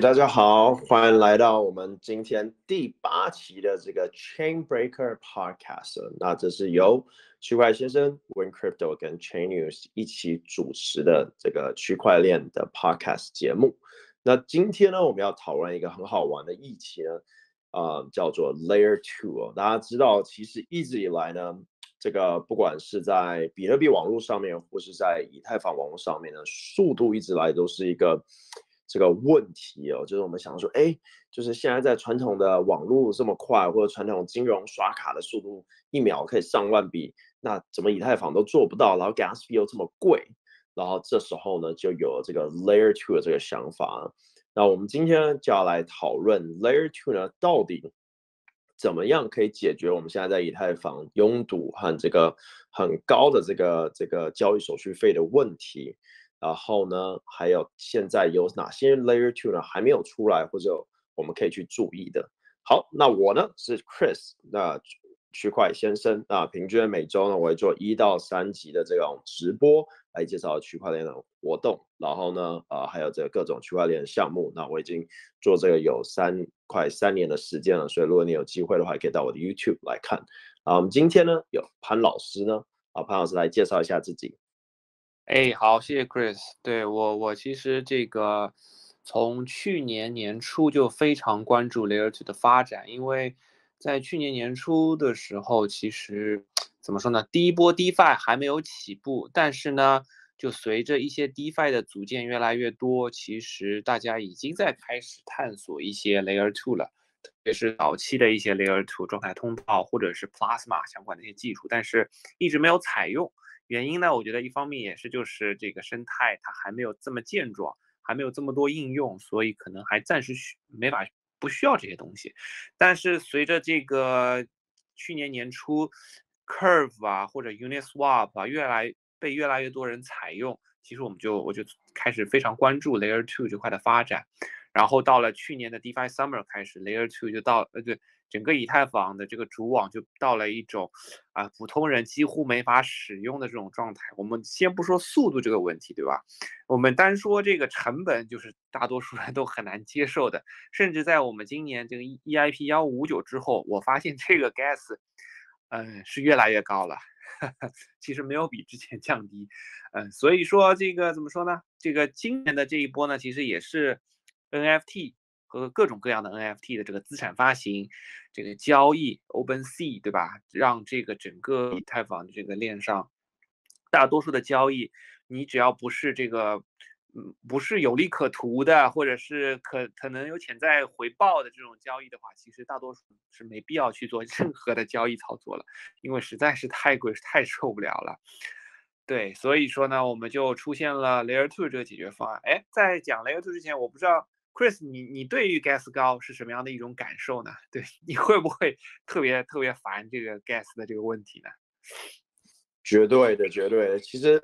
大家好，欢迎来到我们今天第八期的这个 Chain Breaker Podcast。那这是由区块先生、Win Crypto 跟 Chain News 一起主持的这个区块链的 Podcast 节目。那今天呢，我们要讨论一个很好玩的议题呢，啊，叫做 Layer Two。大家知道，其实一直以来呢，这个不管是在比特币网络上面，或是在以太坊网络上面呢，速度一直来都是一个。这个问题哦，就是我们想说，哎，就是现在在传统的网络这么快，或者传统金融刷卡的速度一秒可以上万笔，那怎么以太坊都做不到？然后 gas fee 又这么贵，然后这时候呢，就有了这个 layer two 的这个想法。那我们今天就要来讨论 layer two 呢，到底怎么样可以解决我们现在在以太坊拥堵和这个很高的这个这个交易手续费的问题。然后呢，还有现在有哪些 Layer Two 呢还没有出来，或者我们可以去注意的？好，那我呢是 Chris，那区块先生，那平均每周呢我会做一到三集的这种直播来介绍区块链的活动，然后呢，呃，还有这各种区块链项目。那我已经做这个有三快三年的时间了，所以如果你有机会的话，可以到我的 YouTube 来看。啊，我们今天呢有潘老师呢，啊，潘老师来介绍一下自己。哎，好，谢谢 Chris。对我，我其实这个从去年年初就非常关注 Layer Two 的发展，因为在去年年初的时候，其实怎么说呢？第一波 DeFi 还没有起步，但是呢，就随着一些 DeFi 的组件越来越多，其实大家已经在开始探索一些 Layer Two 了，特别是早期的一些 Layer Two 状态通道或者是 Plasma 相关的一些技术，但是一直没有采用。原因呢？我觉得一方面也是，就是这个生态它还没有这么健壮，还没有这么多应用，所以可能还暂时需没法不需要这些东西。但是随着这个去年年初，Curve 啊或者 Uniswap 啊越来被越来越多人采用，其实我们就我就开始非常关注 Layer Two 这块的发展。然后到了去年的 DeFi Summer 开始，Layer Two 就到呃对。整个以太坊的这个主网就到了一种啊，普通人几乎没法使用的这种状态。我们先不说速度这个问题，对吧？我们单说这个成本，就是大多数人都很难接受的。甚至在我们今年这个 EIP 幺五九之后，我发现这个 gas，嗯，是越来越高了。其实没有比之前降低。嗯，所以说这个怎么说呢？这个今年的这一波呢，其实也是 NFT。和各种各样的 NFT 的这个资产发行，这个交易 OpenSea 对吧？让这个整个以太坊的这个链上，大多数的交易，你只要不是这个，嗯，不是有利可图的，或者是可可能有潜在回报的这种交易的话，其实大多数是没必要去做任何的交易操作了，因为实在是太贵，太受不了了。对，所以说呢，我们就出现了 Layer Two 这个解决方案。哎，在讲 Layer Two 之前，我不知道。Chris，你你对于 gas 高是什么样的一种感受呢？对，你会不会特别特别烦这个 gas 的这个问题呢？绝对的，绝对的。其实，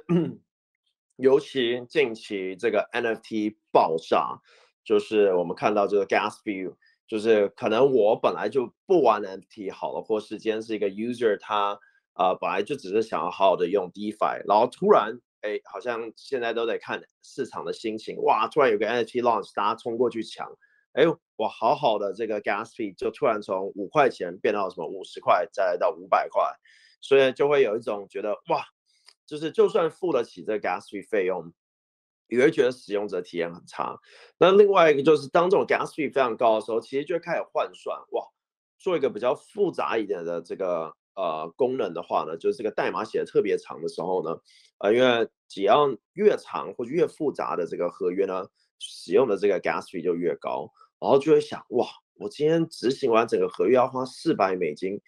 尤其近期这个 NFT 爆炸，就是我们看到这个 gas fee，就是可能我本来就不玩 NFT 好了，或是今天是一个 user，他啊本来就只是想要好好的用 DeFi，然后突然。哎，好像现在都在看市场的心情，哇！突然有个 NFT launch，大家冲过去抢，哎，我，好好的这个 gas fee 就突然从五块钱变到什么五十块，再来到五百块，所以就会有一种觉得哇，就是就算付得起这个 gas fee 费用，也会觉得使用者体验很差。那另外一个就是当这种 gas fee 非常高的时候，其实就会开始换算，哇，做一个比较复杂一点的这个。呃，功能的话呢，就是这个代码写的特别长的时候呢，呃，因为只要越长或者越复杂的这个合约呢，使用的这个 gas fee 就越高，然后就会想，哇，我今天执行完整个合约要花四百美金，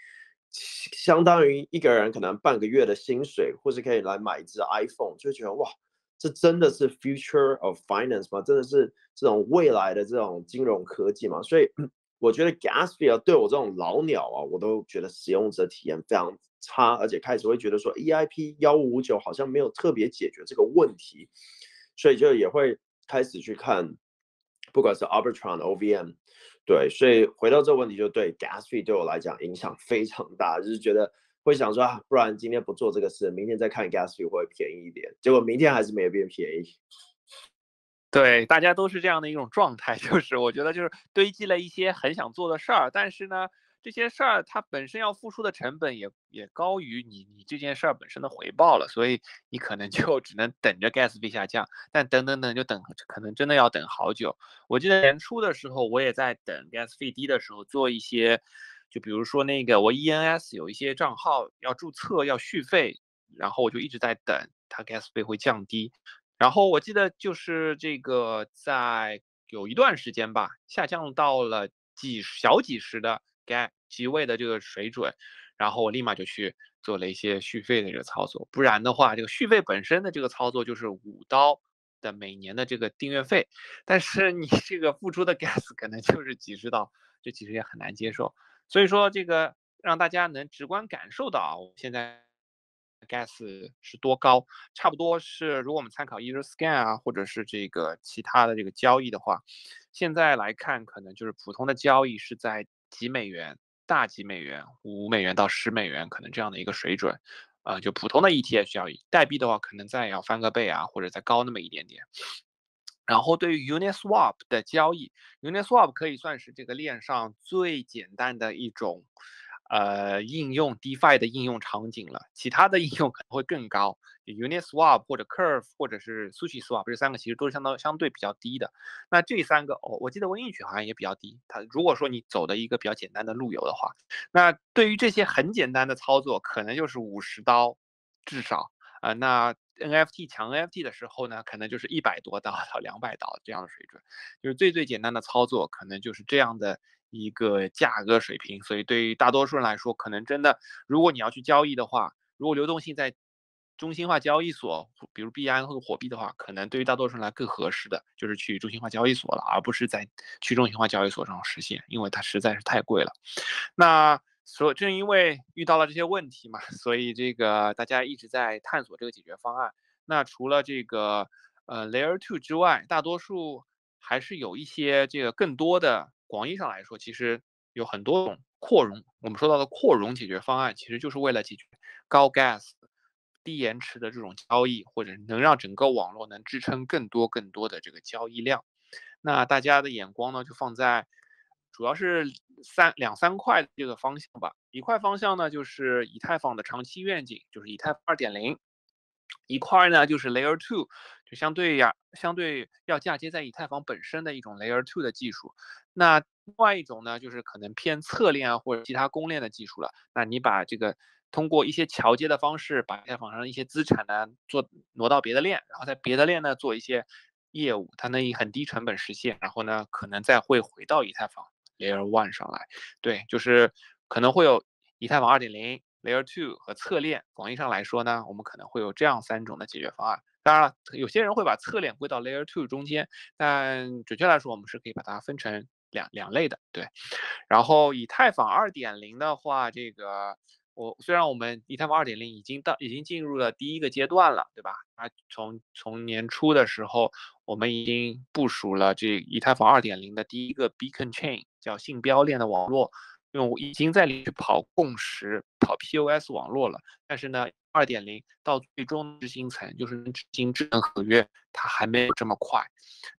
相当于一个人可能半个月的薪水，或是可以来买一只 iPhone，就觉得哇，这真的是 future of finance 吗？真的是这种未来的这种金融科技吗？所以。我觉得 gas fee 对我这种老鸟啊，我都觉得使用者体验非常差，而且开始会觉得说 EIP 幺五九好像没有特别解决这个问题，所以就也会开始去看，不管是 Arbitrum、OVM，对，所以回到这个问题，就对 gas fee 对我来讲影响非常大，就是觉得会想说啊，不然今天不做这个事，明天再看 gas fee 会便宜一点，结果明天还是没有变便宜。对，大家都是这样的一种状态，就是我觉得就是堆积了一些很想做的事儿，但是呢。这些事儿它本身要付出的成本也也高于你你这件事儿本身的回报了，所以你可能就 只能等着 gas 费下降，但等等等就等，可能真的要等好久。我记得年初的时候，我也在等 gas 费低的时候做一些，就比如说那个我 ENS 有一些账号要注册要续费，然后我就一直在等它 gas 费会降低。然后我记得就是这个在有一段时间吧，下降到了几小几十的。该机位的这个水准，然后我立马就去做了一些续费的这个操作，不然的话，这个续费本身的这个操作就是五刀的每年的这个订阅费，但是你 这个付出的 gas 可能就是几十刀，这其实也很难接受。所以说，这个让大家能直观感受到啊，我现在 gas 是多高，差不多是如果我们参考 EtherScan 啊，或者是这个其他的这个交易的话，现在来看，可能就是普通的交易是在。几美元，大几美元，五美元到十美元，可能这样的一个水准，呃，就普通的 ETF 交易，代币的话，可能再要翻个倍啊，或者再高那么一点点。然后对于 Uniswap 的交易，Uniswap 可以算是这个链上最简单的一种。呃，应用 DeFi 的应用场景了，其他的应用可能会更高，Uniswap 或者 Curve 或者是 SushiSwap 这三个其实都是相当相对比较低的。那这三个哦，我记得 w i n c h 好像也比较低。它如果说你走的一个比较简单的路由的话，那对于这些很简单的操作，可能就是五十刀至少啊。那 NFT 抢 NFT 的时候呢，可能就是一百多刀到两百刀这样的水准，就是最最简单的操作，可能就是这样的。一个价格水平，所以对于大多数人来说，可能真的，如果你要去交易的话，如果流动性在中心化交易所，比如币安或者火币的话，可能对于大多数人来更合适的就是去中心化交易所了，而不是在去中心化交易所上实现，因为它实在是太贵了。那所正因为遇到了这些问题嘛，所以这个大家一直在探索这个解决方案。那除了这个呃 Layer Two 之外，大多数还是有一些这个更多的。广义上来说，其实有很多种扩容。我们说到的扩容解决方案，其实就是为了解决高 gas、低延迟的这种交易，或者能让整个网络能支撑更多更多的这个交易量。那大家的眼光呢，就放在主要是三两三块这个方向吧。一块方向呢，就是以太坊的长期愿景，就是以太坊二点零；一块呢，就是 Layer Two。就相对呀，相对要嫁接在以太坊本身的一种 Layer Two 的技术。那另外一种呢，就是可能偏侧链啊或者其他公链的技术了。那你把这个通过一些桥接的方式，把以太坊上的一些资产呢做挪到别的链，然后在别的链呢做一些业务，它能以很低成本实现。然后呢，可能再会回到以太坊 Layer One 上来。对，就是可能会有以太坊二点零、Layer Two 和侧链。广义上来说呢，我们可能会有这样三种的解决方案。当然了，有些人会把侧链归到 Layer Two 中间，但准确来说，我们是可以把它分成两两类的。对，然后以太坊二点零的话，这个我虽然我们以太坊二点零已经到已经进入了第一个阶段了，对吧？啊，从从年初的时候，我们已经部署了这以太坊二点零的第一个 Beacon Chain，叫信标链的网络。因为我已经在里去跑共识、跑 POS 网络了，但是呢，二点零到最终执行层，就是执行智能合约，它还没有这么快。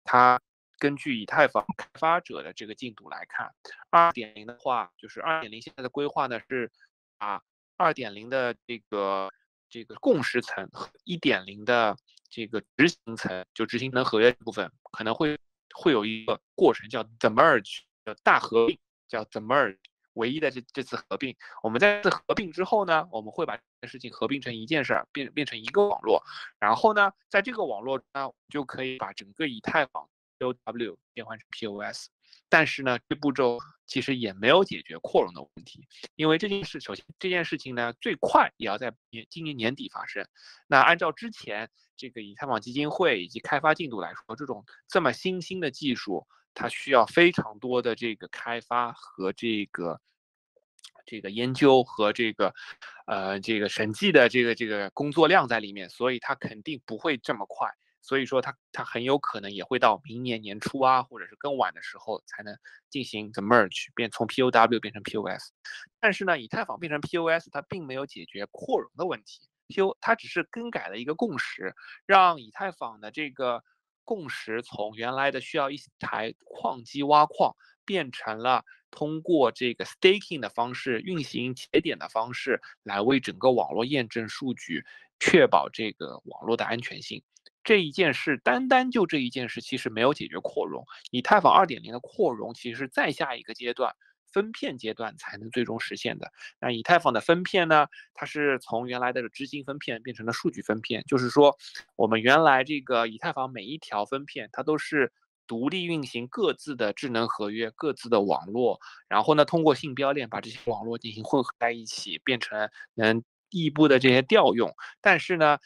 它根据以太坊开发者的这个进度来看，二点零的话，就是二点零现在的规划呢是把二点零的这个这个共识层和一点零的这个执行层，就执行能合约部分，可能会会有一个过程叫 the merge，叫大合并，叫 the merge。唯一的这这次合并，我们在这合并之后呢，我们会把这事情合并成一件事儿，变变成一个网络，然后呢，在这个网络呢，就可以把整个以太坊 POW 变换成 POS。但是呢，这步骤其实也没有解决扩容的问题，因为这件事，首先这件事情呢，最快也要在年今年年底发生。那按照之前这个以太坊基金会以及开发进度来说，这种这么新兴的技术。它需要非常多的这个开发和这个这个研究和这个呃这个审计的这个这个工作量在里面，所以它肯定不会这么快。所以说它它很有可能也会到明年年初啊，或者是更晚的时候才能进行 the merge 变从 POW 变成 POS。但是呢，以太坊变成 POS，它并没有解决扩容的问题。PO 它只是更改了一个共识，让以太坊的这个共识从原来的需要一台矿机挖矿，变成了通过这个 staking 的方式运行节点的方式来为整个网络验证数据，确保这个网络的安全性。这一件事，单单就这一件事，其实没有解决扩容。以太坊二点零的扩容，其实是再下一个阶段。分片阶段才能最终实现的。那以太坊的分片呢？它是从原来的执行分片变成了数据分片，就是说，我们原来这个以太坊每一条分片，它都是独立运行各自的智能合约、各自的网络，然后呢，通过信标链把这些网络进行混合在一起，变成能异步的这些调用。但是呢，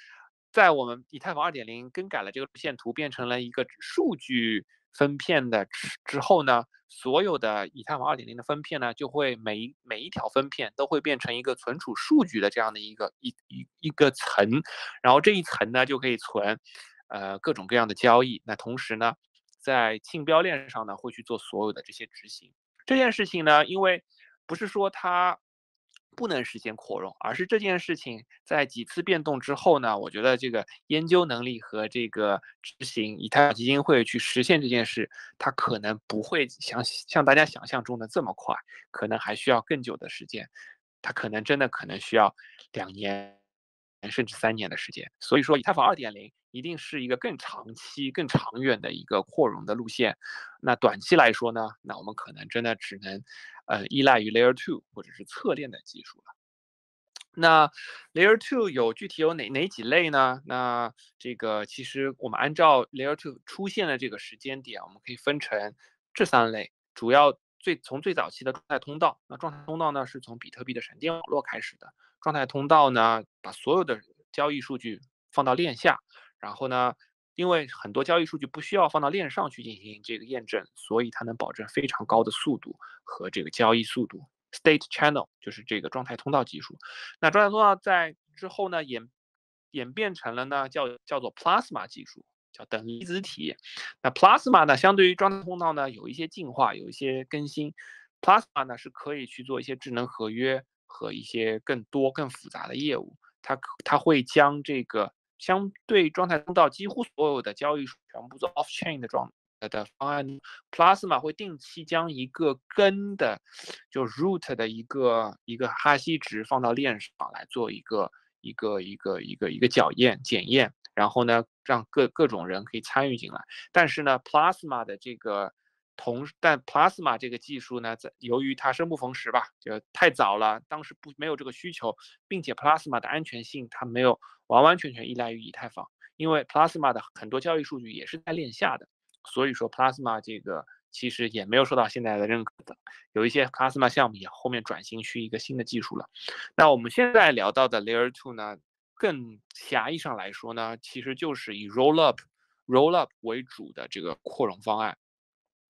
在我们以太坊二点零更改了这个路线图，变成了一个数据。分片的之之后呢，所有的以太坊二点零的分片呢，就会每每一条分片都会变成一个存储数据的这样的一个一一一个层，然后这一层呢就可以存，呃各种各样的交易。那同时呢，在竞标链上呢会去做所有的这些执行。这件事情呢，因为不是说它。不能实现扩容，而是这件事情在几次变动之后呢？我觉得这个研究能力和这个执行以太坊基金会去实现这件事，它可能不会像像大家想象中的这么快，可能还需要更久的时间，它可能真的可能需要两年甚至三年的时间。所以说，以太坊二点零一定是一个更长期、更长远的一个扩容的路线。那短期来说呢？那我们可能真的只能。呃，依赖于 Layer Two 或者是侧链的技术了。那 Layer Two 有具体有哪哪几类呢？那这个其实我们按照 Layer Two 出现的这个时间点，我们可以分成这三类。主要最从最早期的状态通道，那状态通道呢是从比特币的闪电网络开始的。状态通道呢，把所有的交易数据放到链下，然后呢。因为很多交易数据不需要放到链上去进行这个验证，所以它能保证非常高的速度和这个交易速度。State Channel 就是这个状态通道技术。那状态通道在之后呢演演变成了呢叫叫做 Plasma 技术，叫等离子体。那 Plasma 呢相对于状态通道呢有一些进化，有一些更新。Plasma 呢是可以去做一些智能合约和一些更多更复杂的业务。它它会将这个。相对状态通道，几乎所有的交易全部做 off chain 的状态的方案，Plasma 会定期将一个根的，就 root 的一个一个哈希值放到链上来做一个一个一个一个一个校验检验，然后呢，让各各种人可以参与进来。但是呢，Plasma 的这个同，但 Plasma 这个技术呢，在由于它生不逢时吧，就太早了，当时不没有这个需求，并且 Plasma 的安全性它没有。完完全全依赖于以太坊，因为 Plasma 的很多交易数据也是在链下的，所以说 Plasma 这个其实也没有受到现在的认可的。有一些 Plasma 项目也后面转型去一个新的技术了。那我们现在聊到的 Layer Two 呢，更狭义上来说呢，其实就是以 Rollup Rollup 为主的这个扩容方案。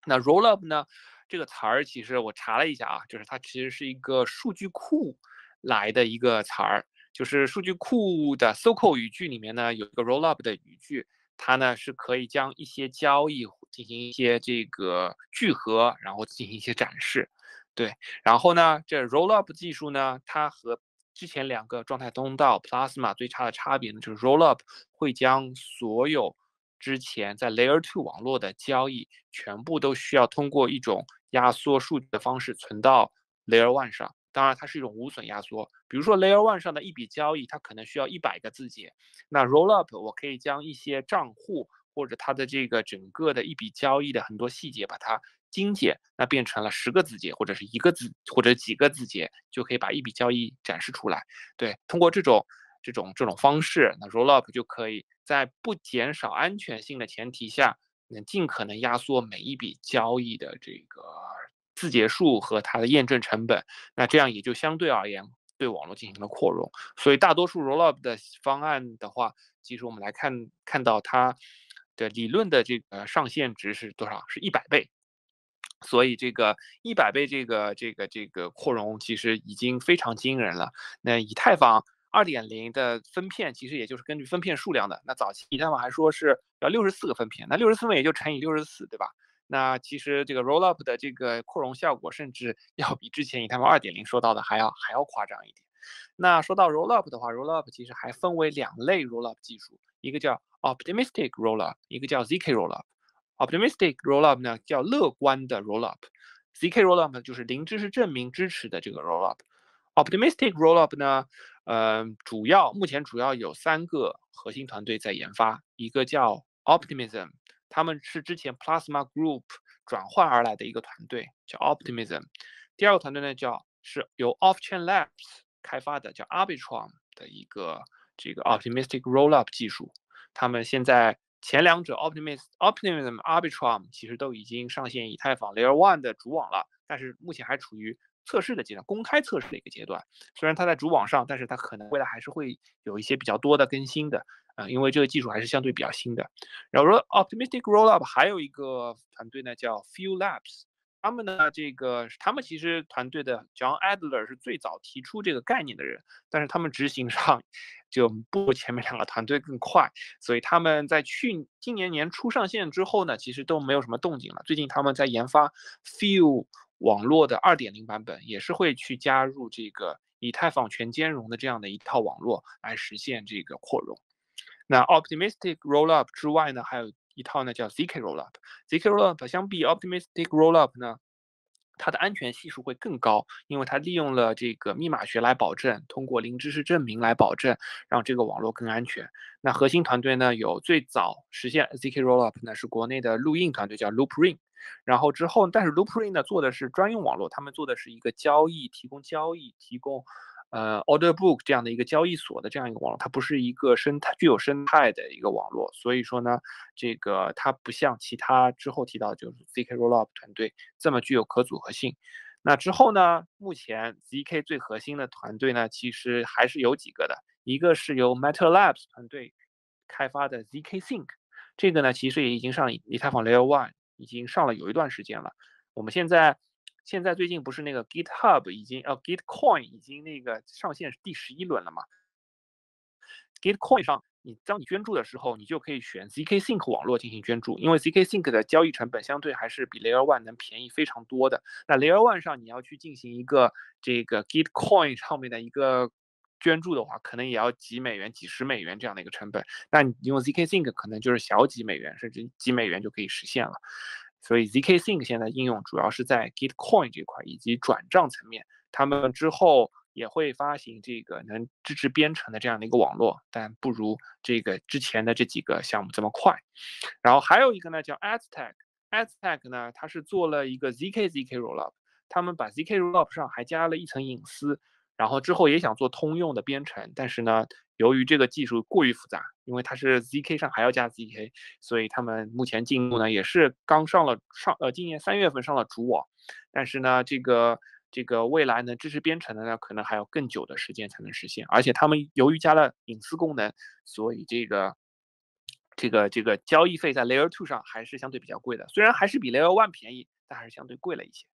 那 Rollup 呢，这个词儿其实我查了一下啊，就是它其实是一个数据库来的一个词儿。就是数据库的 SQL 语句里面呢，有一个 rollup 的语句，它呢是可以将一些交易进行一些这个聚合，然后进行一些展示。对，然后呢，这 rollup 技术呢，它和之前两个状态通道 Plasma 最差的差别呢，就是 rollup 会将所有之前在 Layer Two 网络的交易全部都需要通过一种压缩数据的方式存到 Layer One 上。当然，它是一种无损压缩。比如说，Layer One 上的一笔交易，它可能需要一百个字节。那 Rollup 我可以将一些账户或者它的这个整个的一笔交易的很多细节把它精简，那变成了十个字节或者是一个字或者几个字节，就可以把一笔交易展示出来。对，通过这种这种这种方式，那 Rollup 就可以在不减少安全性的前提下，能尽可能压缩每一笔交易的这个。字节数和它的验证成本，那这样也就相对而言对网络进行了扩容。所以大多数 Rollup 的方案的话，其实我们来看看到它的理论的这个上限值是多少？是一百倍。所以这个一百倍这个这个这个扩容其实已经非常惊人了。那以太坊二点零的分片其实也就是根据分片数量的。那早期以太坊还说是要六十四个分片，那六十四分也就乘以六十四，对吧？那其实这个 rollup 的这个扩容效果，甚至 要比之前以太坊二点零说到的还要还要夸张一点。那说到 rollup 的话，rollup 其实还分为两类 rollup 技术，一个叫 optimistic rollup，一个叫 zk rollup。optimistic rollup 呢叫乐观的 rollup，zk rollup 就是零知识证明支持的这个 rollup。Optimistic rollup 呢，呃，主要目前主要有三个核心团队在研发，一个叫 Optimism，他们是之前 Plasma Group 转换而来的一个团队，叫 Optimism。第二个团队呢，叫是由 Offchain Labs 开发的，叫 Arbitrum 的一个这个 Optimistic Rollup 技术。他们现在前两者 Optimism、Optimism、Arbitrum 其实都已经上线以太坊 Layer One 的主网了，但是目前还处于测试的阶段，公开测试的一个阶段。虽然它在主网上，但是它可能未来还是会有一些比较多的更新的。啊，因为这个技术还是相对比较新的。然后说 Optimistic Rollup 还有一个团队呢，叫 Few Labs。他们呢，这个他们其实团队的 John Adler 是最早提出这个概念的人，但是他们执行上就不如前面两个团队更快，所以他们在去今年年初上线之后呢，其实都没有什么动静了。最近他们在研发 Few 网络的2.0版本，也是会去加入这个以太坊全兼容的这样的一套网络来实现这个扩容。那 Optimistic Rollup 之外呢，还有一套呢叫 zk Rollup。zk Rollup 相比 Optimistic Rollup 呢，它的安全系数会更高，因为它利用了这个密码学来保证，通过零知识证明来保证，让这个网络更安全。那核心团队呢，有最早实现 zk Rollup 呢是国内的录印团队叫 Loopring，然后之后，但是 Loopring 呢做的是专用网络，他们做的是一个交易，提供交易，提供。呃，Order Book 这样的一个交易所的这样一个网络，它不是一个生态具有生态的一个网络，所以说呢，这个它不像其他之后提到就是 zk Rollup 团队这么具有可组合性。那之后呢，目前 zk 最核心的团队呢，其实还是有几个的，一个是由 Matter Labs 团队开发的 zk Sync，这个呢其实也已经上以太坊 Layer One 已经上了有一段时间了，我们现在。现在最近不是那个 GitHub 已经呃 Gitcoin 已经那个上线第十一轮了嘛？Gitcoin 上你当你捐助的时候，你就可以选 zk Sync 网络进行捐助，因为 zk Sync 的交易成本相对还是比 Layer One 能便宜非常多的。那 Layer One 上你要去进行一个这个 Gitcoin 上面的一个捐助的话，可能也要几美元、几十美元这样的一个成本。那你用 zk Sync 可能就是小几美元，甚至几美元就可以实现了。所以 zk Sync 现在应用主要是在 Gitcoin 这块以及转账层面，他们之后也会发行这个能支持编程的这样的一个网络，但不如这个之前的这几个项目这么快。然后还有一个呢叫 Aztec，Aztec 呢它是做了一个 zk zk Rollup，他们把 zk Rollup 上还加了一层隐私。然后之后也想做通用的编程，但是呢，由于这个技术过于复杂，因为它是 zk 上还要加 zk，所以他们目前进度呢也是刚上了上呃今年三月份上了主网，但是呢这个这个未来呢支持编程的呢可能还要更久的时间才能实现，而且他们由于加了隐私功能，所以这个这个这个交易费在 layer two 上还是相对比较贵的，虽然还是比 layer one 便宜，但还是相对贵了一些。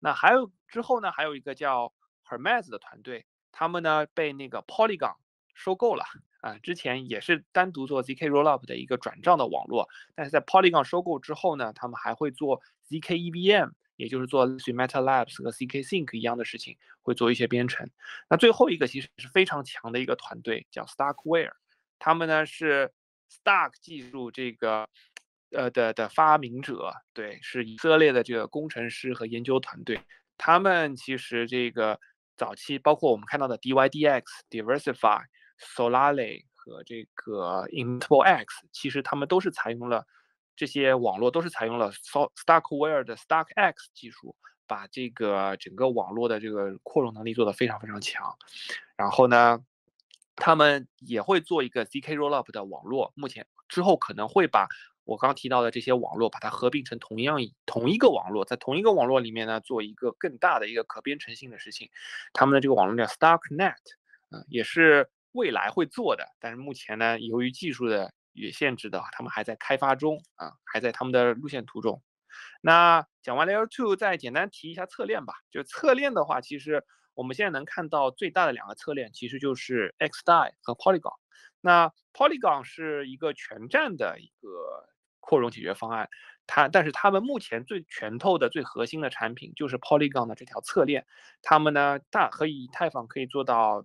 那还有之后呢还有一个叫。Hermes 的团队，他们呢被那个 Polygon 收购了啊，之前也是单独做 zk Rollup 的一个转账的网络，但是在 Polygon 收购之后呢，他们还会做 zk EVM，也就是做类似 Meta Labs 和 zk Sync 一样的事情，会做一些编程。那最后一个其实是非常强的一个团队，叫 Starkware，他们呢是 Stark 技术这个呃的的发明者，对，是以色列的这个工程师和研究团队，他们其实这个。早期包括我们看到的 DYDX、Diversify、Solale 和这个 Intelx，其实他们都是采用了这些网络，都是采用了 Starkware 的 Stark X 技术，把这个整个网络的这个扩容能力做得非常非常强。然后呢，他们也会做一个 zk Rollup 的网络，目前之后可能会把。我刚提到的这些网络，把它合并成同样同一个网络，在同一个网络里面呢，做一个更大的一个可编程性的事情。他们的这个网络叫 Starknet，嗯，也是未来会做的，但是目前呢，由于技术的也限制的话，他们还在开发中啊，还在他们的路线图中。那讲完 Layer Two，再简单提一下侧链吧。就侧链的话，其实我们现在能看到最大的两个侧链，其实就是 XDAI 和 Polygon。那 Polygon 是一个全站的一个。扩容解决方案，它但是他们目前最拳头的最核心的产品就是 Polygon 的这条侧链，他们呢大和以太坊可以做到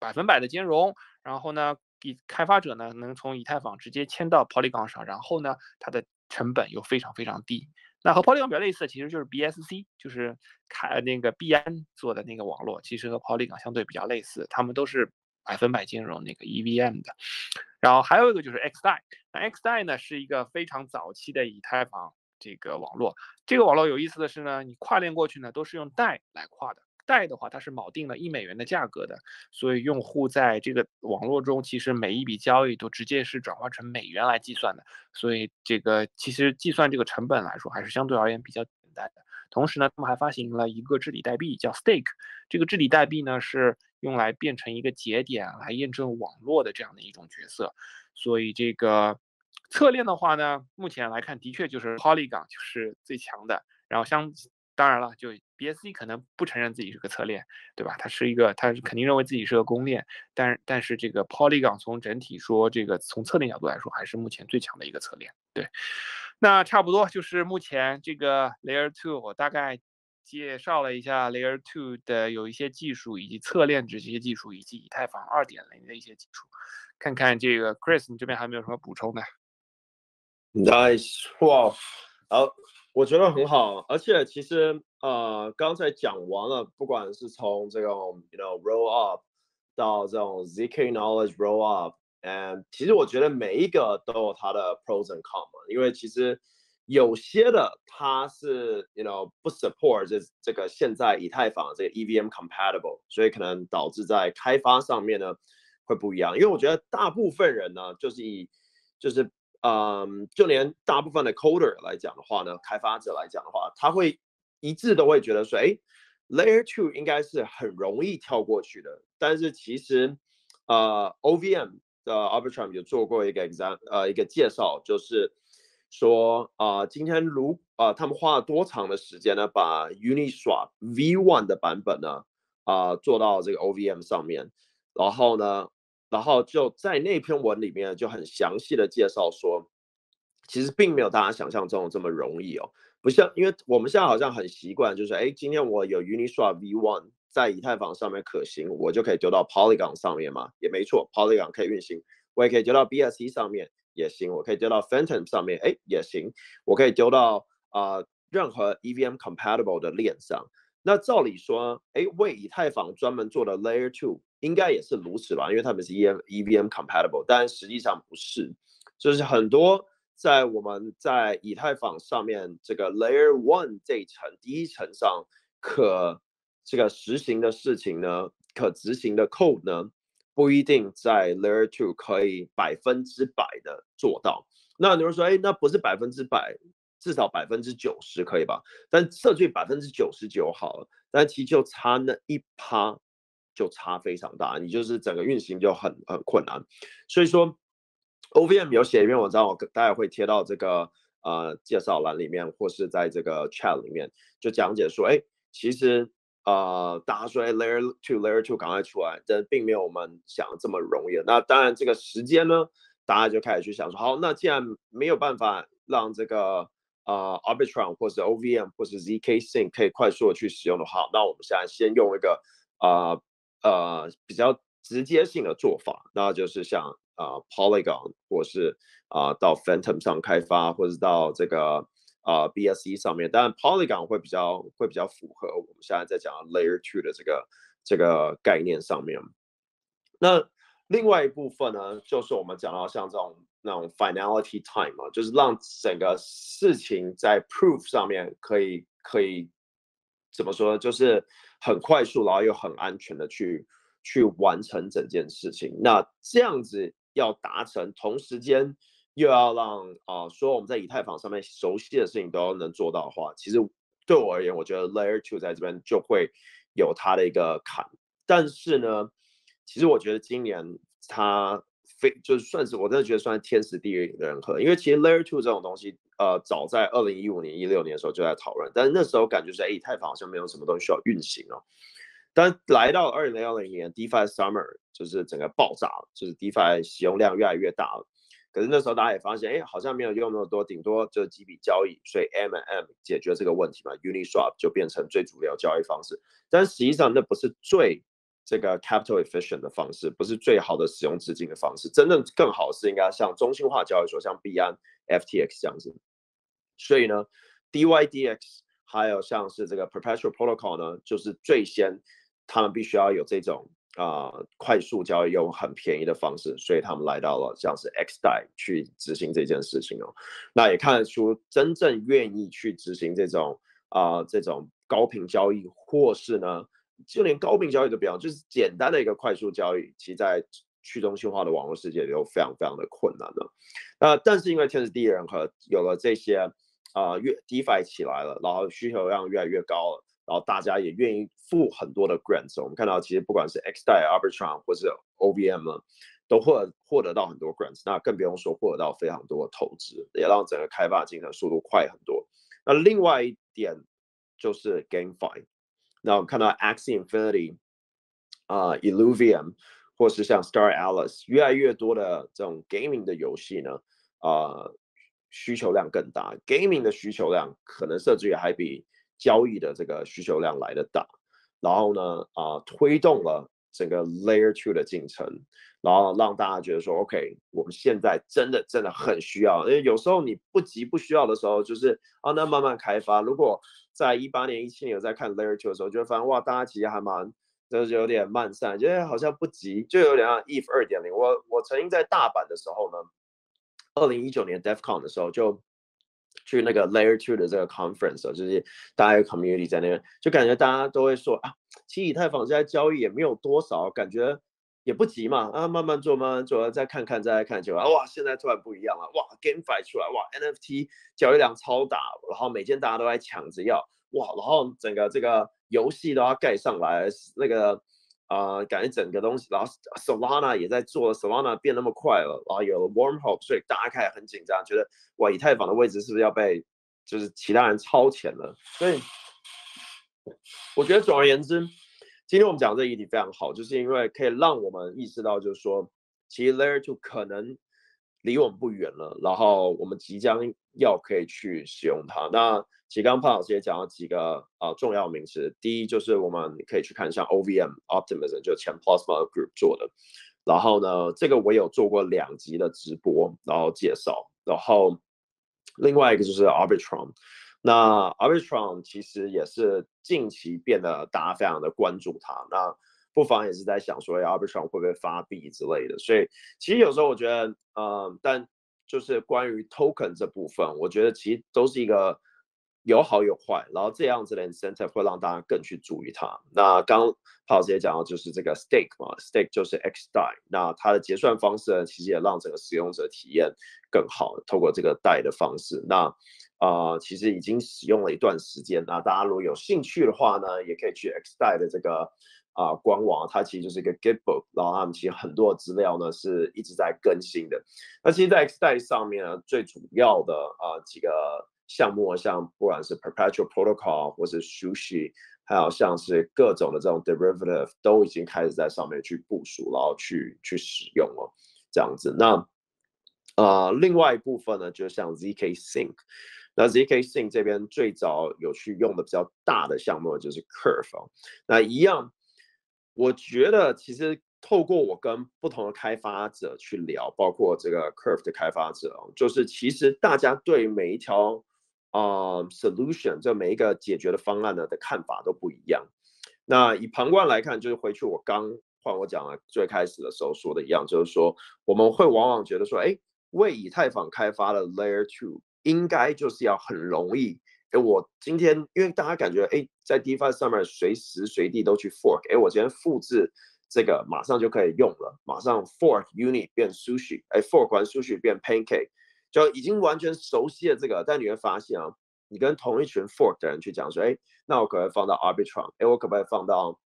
百分百的兼容，然后呢，以开发者呢能从以太坊直接迁到 Polygon 上，然后呢，它的成本又非常非常低。那和 Polygon 比较类似的，其实就是 BSC，就是开那个币安做的那个网络，其实和 Polygon 相对比较类似，他们都是百分百兼容那个 EVM 的。然后还有一个就是 XDAI，那 XDAI 呢是一个非常早期的以太坊这个网络。这个网络有意思的是呢，你跨链过去呢都是用代来跨的。代的话，它是锚定了一美元的价格的，所以用户在这个网络中，其实每一笔交易都直接是转化成美元来计算的，所以这个其实计算这个成本来说，还是相对而言比较简单的。同时呢，他们还发行了一个治理代币叫 Stake，这个治理代币呢是用来变成一个节点来验证网络的这样的一种角色。所以这个侧链的话呢，目前来看的确就是 Polygon 就是最强的，然后相。当然了，就 BSC 可能不承认自己是个侧链，对吧？它是一个，它肯定认为自己是个公链。但，但是这个 Polygon 从整体说，这个从侧链角度来说，还是目前最强的一个侧链。对，那差不多就是目前这个 Layer Two，我大概介绍了一下 Layer Two 的有一些技术，以及侧链这些技术，以及以太坊二点零的一些技术。看看这个 Chris，你这边还没有什么补充的？Nice，哇，好。我觉得很好，而且其实呃，刚才讲完了，不管是从这种 you know roll up 到这种 zk knowledge roll up，嗯其实我觉得每一个都有它的 pros and cons，因为其实有些的它是 you know 不 support 这这个现在以太坊这个 EVM compatible，所以可能导致在开发上面呢会不一样。因为我觉得大部分人呢就是以就是。嗯，就连大部分的 coder 来讲的话呢，开发者来讲的话，他会一致都会觉得说，哎，layer two 应该是很容易跳过去的。但是其实，呃，OVM 的 Arbitrum 有做过一个 exam，呃，一个介绍，就是说，啊，今天如啊，他们花了多长的时间呢，把 Uniswap V1 的版本呢，啊，做到这个 OVM 上面，然后呢？然后就在那篇文里面就很详细的介绍说，其实并没有大家想象中这么容易哦，不像因为我们现在好像很习惯，就是哎，今天我有 Uniswap V1 在以太坊上面可行，我就可以丢到 Polygon 上面嘛，也没错，Polygon 可以运行，我也可以丢到 BSC 上面也行，我可以丢到 Phantom 上面，哎，也行，我可以丢到啊任何 EVM compatible 的链上。那照理说，哎，为以太坊专门做的 Layer Two 应该也是如此吧？因为他们是 E M E V M compatible，但实际上不是。就是很多在我们在以太坊上面这个 Layer One 这一层第一层上可这个实行的事情呢，可执行的 code 呢，不一定在 Layer Two 可以百分之百的做到。那你会说，哎，那不是百分之百？至少百分之九十可以吧，但设计百分之九十九好了，但其实就差那一趴，就差非常大，你就是整个运行就很很困难。所以说，OVM 有写一篇文章，我大概会贴到这个呃介绍栏里面，或是在这个 chat 里面，就讲解说，哎，其实呃大家说 Layer Two Layer Two 赶快出来，但并没有我们想的这么容易。那当然这个时间呢，大家就开始去想说，好，那既然没有办法让这个啊，Arbitrum 或者 OVM 或者 zk Sync 可以快速的去使用的话，那我们现在先用一个啊呃比较直接性的做法，那就是像啊 Polygon 或是啊到 Phantom 上开发，或者到这个啊 BSC 上面，当然 Polygon 会比较会比较符合我们现在在讲 Layer Two 的这个这个概念上面。那另外一部分呢，就是我们讲到像这种。那种 finality time 嘛，就是让整个事情在 proof 上面可以可以怎么说，就是很快速，然后又很安全的去去完成整件事情。那这样子要达成，同时间又要让啊，说我们在以太坊上面熟悉的事情都要能做到的话，其实对我而言，我觉得 layer two 在这边就会有它的一个坎。但是呢，其实我觉得今年它。非就是算是我真的觉得算是天时地利人和，因为其实 Layer Two 这种东西，呃，早在二零一五年、一六年的时候就在讨论，但是那时候感觉是，哎，以太坊好像没有什么东西需要运行哦。但来到二零二零年，DeFi Summer 就是整个爆炸，就是 DeFi 使用量越来越大了。可是那时候大家也发现，哎，好像没有用那么多，顶多就几笔交易，所以 M and M 解决这个问题嘛，Uniswap 就变成最主流交易方式。但实际上那不是最这个 capital efficient 的方式，不是最好的使用资金的方式。真正更好是应该像中心化交易所，像币安、FTX 这样子。所以呢，DYDX 还有像是这个 Perpetual Protocol 呢，就是最先他们必须要有这种啊快速交易用很便宜的方式，所以他们来到了像是 X 代去执行这件事情哦。那也看得出真正愿意去执行这种啊这种高频交易，或是呢。就连高频交易都不要，就是简单的一个快速交易，其在去中心化的网络世界里都非常非常的困难的。那但是因为天时地利人和，有了这些啊，越 DeFi 起来了，然后需求量越来越高了，然后大家也愿意付很多的 grants。我们看到其实不管是 X 代、Arbitrum 或者 OVM，都获获得到很多 grants。那更不用说获得到非常多的投资，也让整个开发进程速度快很多。那另外一点就是 GameFi。那我们看到 Axie Infinity 啊，Illuvium，或是像 Star Alice，越来越多的这种 gaming 的游戏呢，啊，需求量更大。gaming 的需求量可能甚至于还比交易的这个需求量来的大。然后呢，啊，推动了整个 Layer Two 的进程，然后让大家觉得说，OK，我们现在真的真的很需要。因为有时候你不急不需要的时候，就是啊，那慢慢开发。如果在一八年、一七年有在看 Layer Two 的时候，就发现哇，大家其实还蛮就是有点慢散，觉得好像不急，就有点像 Eve 二点零。我我曾经在大阪的时候呢，二零一九年 DevCon 的时候就去那个 Layer Two 的这个 conference，就是大家 community 在那边，就感觉大家都会说啊，其实以太坊现在交易也没有多少，感觉。也不急嘛，啊，慢慢做，慢慢做，再看看，再看就啊，哇，现在突然不一样了，哇，GameFi 出来，哇，NFT 交易量超大，然后每天大家都在抢着要，哇，然后整个这个游戏都要盖上来，那个啊，感觉整个东西，然后 Solana 也在做，Solana 变那么快了，然后有了 Wormhole，所以大家开始很紧张，觉得哇，以太坊的位置是不是要被就是其他人超前了？所以我觉得总而言之。今天我们讲这议题非常好，就是因为可以让我们意识到，就是说，其实 Layer Two 可能离我们不远了，然后我们即将要可以去使用它。那其实刚潘老师也讲了几个啊重要名词，第一就是我们可以去看像 OVM Optimism，就前 Plasma Group 做的。然后呢，这个我有做过两集的直播，然后介绍。然后另外一个就是 Arbitrum。那 Arbitrum 其实也是近期变得大家非常的关注它，那不妨也是在想说，Arbitrum 会不会发币之类的。所以其实有时候我觉得，嗯，但就是关于 token 这部分，我觉得其实都是一个有好有坏，然后这样子的 incentive 会让大家更去注意它。那刚潘老师也讲到，就是这个 stake 嘛，stake 就是 X 代，那它的结算方式呢，其实也让整个使用者体验更好，透过这个代的方式，那。啊，其实已经使用了一段时间那大家如果有兴趣的话呢，也可以去 X 代的这个啊官网，它其实就是一个 Gitbook，然后他们其实很多资料呢是一直在更新的。那其实，在 X 代上面呢，最主要的啊几个项目，像不管是 Perpetual Protocol 或是 Sushi，还有像是各种的这种 Derivative，都已经开始在上面去部署，然后去去使用了这样子。那呃，另外一部分呢，就像 ZK Sync。那 ZK Sync 这边最早有去用的比较大的项目就是 Curve 那一样，我觉得其实透过我跟不同的开发者去聊，包括这个 Curve 的开发者哦就是其实大家对每一条啊 solution，这每一个解决的方案呢的看法都不一样。那以旁观来看，就是回去我刚换我讲了最开始的时候说的一样，就是说我们会往往觉得说，哎，为以太坊开发的 Layer Two。应该就是要很容易，哎，我今天因为大家感觉，哎，在 DeFi 上面随时随地都去 fork，哎，我今天复制这个马上就可以用了，马上 fork Unit 变 Sushi，哎，fork 完 Sushi 变 Pancake，就已经完全熟悉了这个。但你会发现啊，你跟同一群 fork 的人去讲说，哎，那我可不可以放到 Arbitrum？哎，我可不可以放到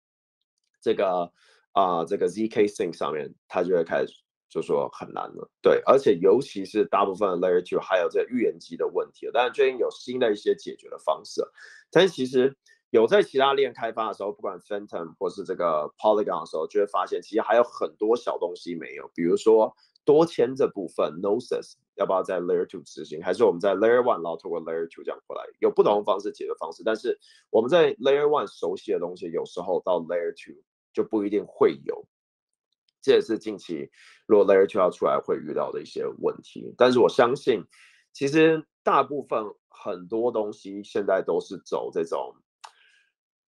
这个啊这个 ZK Sync 上面？他就会开始。就说很难了，对，而且尤其是大部分的 Layer Two 还有这预言机的问题，当然最近有新的一些解决的方式，但是其实有在其他链开发的时候，不管 Phantom 或是这个 Polygon 的时候，就会发现其实还有很多小东西没有，比如说多签这部分 Gnosis 要不要在 Layer Two 执行，还是我们在 Layer One 然后通过 Layer Two 这样过来，有不同的方式解决方式，但是我们在 Layer One 熟悉的东西，有时候到 Layer Two 就不一定会有。这也是近期如果 Layer Two 要出来会遇到的一些问题。但是我相信，其实大部分很多东西现在都是走这种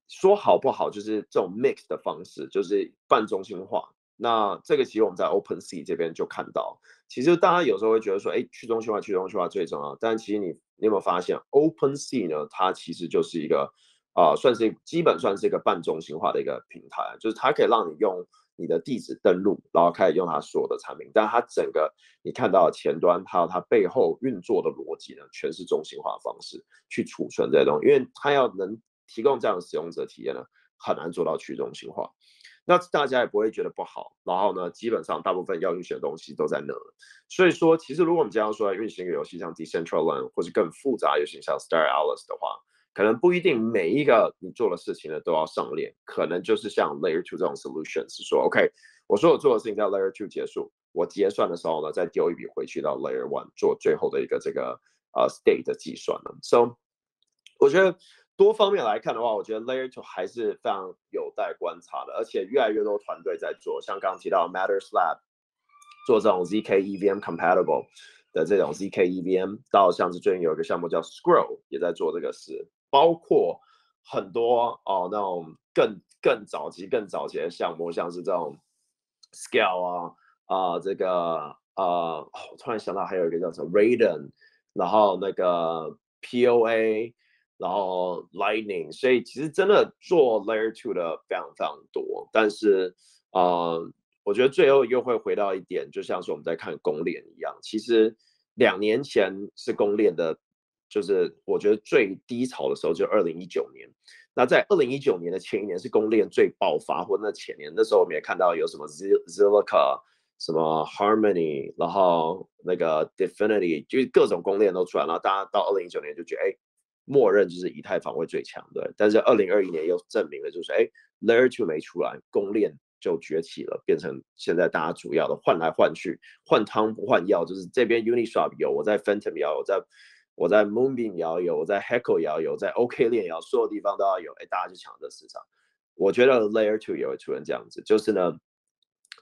说好不好，就是这种 mix 的方式，就是半中心化。那这个其实我们在 Open Sea 这边就看到，其实大家有时候会觉得说，哎，去中心化，去中心化最重要。但其实你你有没有发现，Open Sea 呢？它其实就是一个啊，算是基本算是一个半中心化的一个平台，就是它可以让你用你的地址登录，然后开始用它所有的产品。但它整个你看到前端还有它背后运作的逻辑呢，全是中心化方式去储存这些东西，因为它要能提供这样的使用者体验呢，很难做到去中心化。那大家也不会觉得不好，然后呢，基本上大部分要运行的东西都在那了。所以说，其实如果我们经常说运行一个游戏像 Decentraland 或者更复杂游戏像 Star Atlas 的话，可能不一定每一个你做的事情呢都要上链，可能就是像 Layer Two 这种 solution 是说，OK，我说我做的事情在 Layer Two 结束，我结算的时候呢再丢一笔回去到 Layer One 做最后的一个这个呃 state 的计算了。So，我觉得。多方面来看的话，我觉得 Layer Two 还是非常有待观察的，而且越来越多团队在做，像刚刚提到 Matters Lab 做这种 zk EVM compatible 的这种 zk EVM，到像是最近有一个项目叫 Scroll 也在做这个事，包括很多哦那种更更早期、更早期的项目，像是这种 Scale 啊啊这个呃，我突然想到还有一个叫什么 Raiden，然后那个 POA。然后 Lightning，所以其实真的做 Layer Two 的非常非常多，但是呃，我觉得最后又会回到一点，就像是我们在看公链一样，其实两年前是公链的，就是我觉得最低潮的时候就二零一九年，那在二零一九年的前一年是公链最爆发，或那前年那时候我们也看到有什么 Zilliqa、什么 Harmony，然后那个 Definity，就是各种公链都出来，然后大家到二零一九年就觉得哎。默认就是以太坊会最强的，但是二零二一年又证明了，就是哎，Layer Two 没出来，公链就崛起了，变成现在大家主要的换来换去，换汤不换药，就是这边 Uniswap 有，我在 Phantom 也有，在我在 Moonbeam 也要有，我在 Heckle 也要有，在 OK 链也要，所有地方都要有，哎，大家就抢这市场。我觉得 Layer Two 也会出现这样子，就是呢，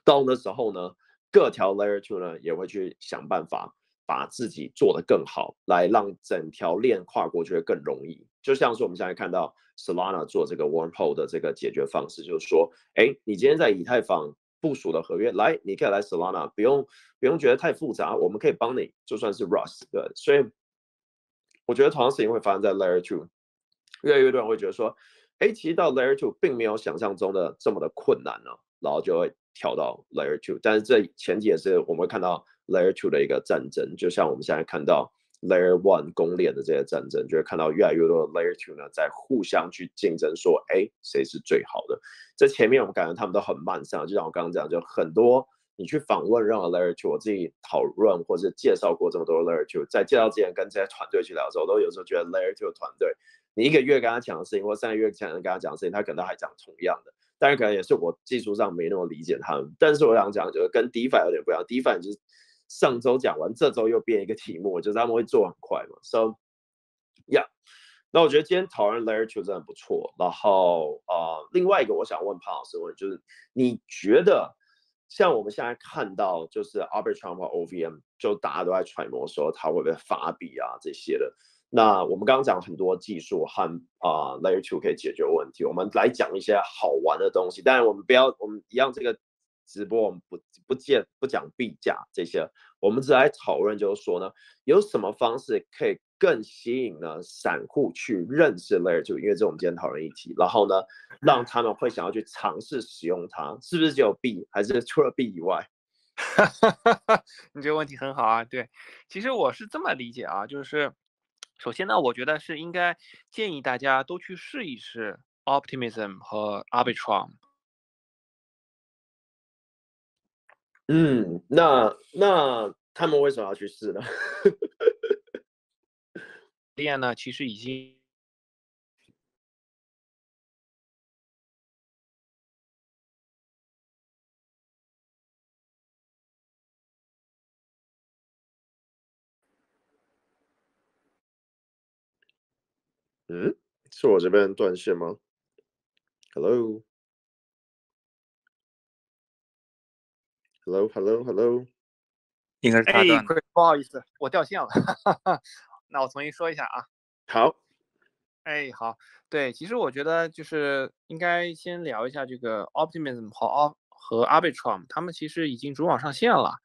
到那时候呢，各条 Layer Two 呢也会去想办法。把自己做得更好，来让整条链跨过去会更容易。就像是我们现在看到 Solana 做这个 Wormhole 的这个解决方式，就是说，哎，你今天在以太坊部署的合约，来，你可以来 Solana，不用不用觉得太复杂，我们可以帮你，就算是 Rust 对。所以我觉得同样事情会发生在 Layer Two，越来越多人会觉得说，哎，其实到 Layer Two 并没有想象中的这么的困难呢，然后就会跳到 Layer Two。但是这前提也是我们会看到。Layer Two 的一个战争，就像我们现在看到 Layer One 公链的这些战争，就会看到越来越多的 Layer Two 呢在互相去竞争，说哎谁是最好的。在前面我们感觉他们都很慢上，就像我刚刚讲，就很多你去访问任何 Layer Two，我自己讨论或者介绍过这么多 Layer Two，在介绍之前跟这些团队去聊的时候，都有时候觉得 Layer Two 团队，你一个月跟他讲的事情，或三个月前跟他讲的事情，他可能还讲同样的。当然可能也是我技术上没那么理解他们，但是我想讲就是跟 DeFi 有点不一样，DeFi 就是。上周讲完，这周又变一个题目，就是他们会做很快嘛。So，yeah，那我觉得今天讨论 Layer Two 真的不错。然后啊，另外一个我想问潘老师问，就是你觉得像我们现在看到，就是 Arbitrum 和 OVM，就大家都在揣摩说它会不会发币啊这些的。那我们刚刚讲很多技术和啊 Layer Two 可以解决问题，我们来讲一些好玩的东西。当然，我们不要，我们一样这个。直播我们不不见不讲币价这些，我们只来讨论，就是说呢，有什么方式可以更吸引呢散户去认识 Layer Two，因为这是我们今天讨论议题，然后呢，让他们会想要去尝试使用它，是不是只有币，还是除了币以外？你这个问题很好啊，对，其实我是这么理解啊，就是首先呢，我觉得是应该建议大家都去试一试 Optimism 和 Arbitrum。嗯，那那他们为什么要去试呢？链呢，其实已经，嗯，是我这边断线吗？Hello。Hello，Hello，Hello，应该是哎，不好意思，我掉线了。那我重新说一下啊。好。哎，好。对，其实我觉得就是应该先聊一下这个 Optimism 和和 Arbitrum，他们其实已经主网上线了。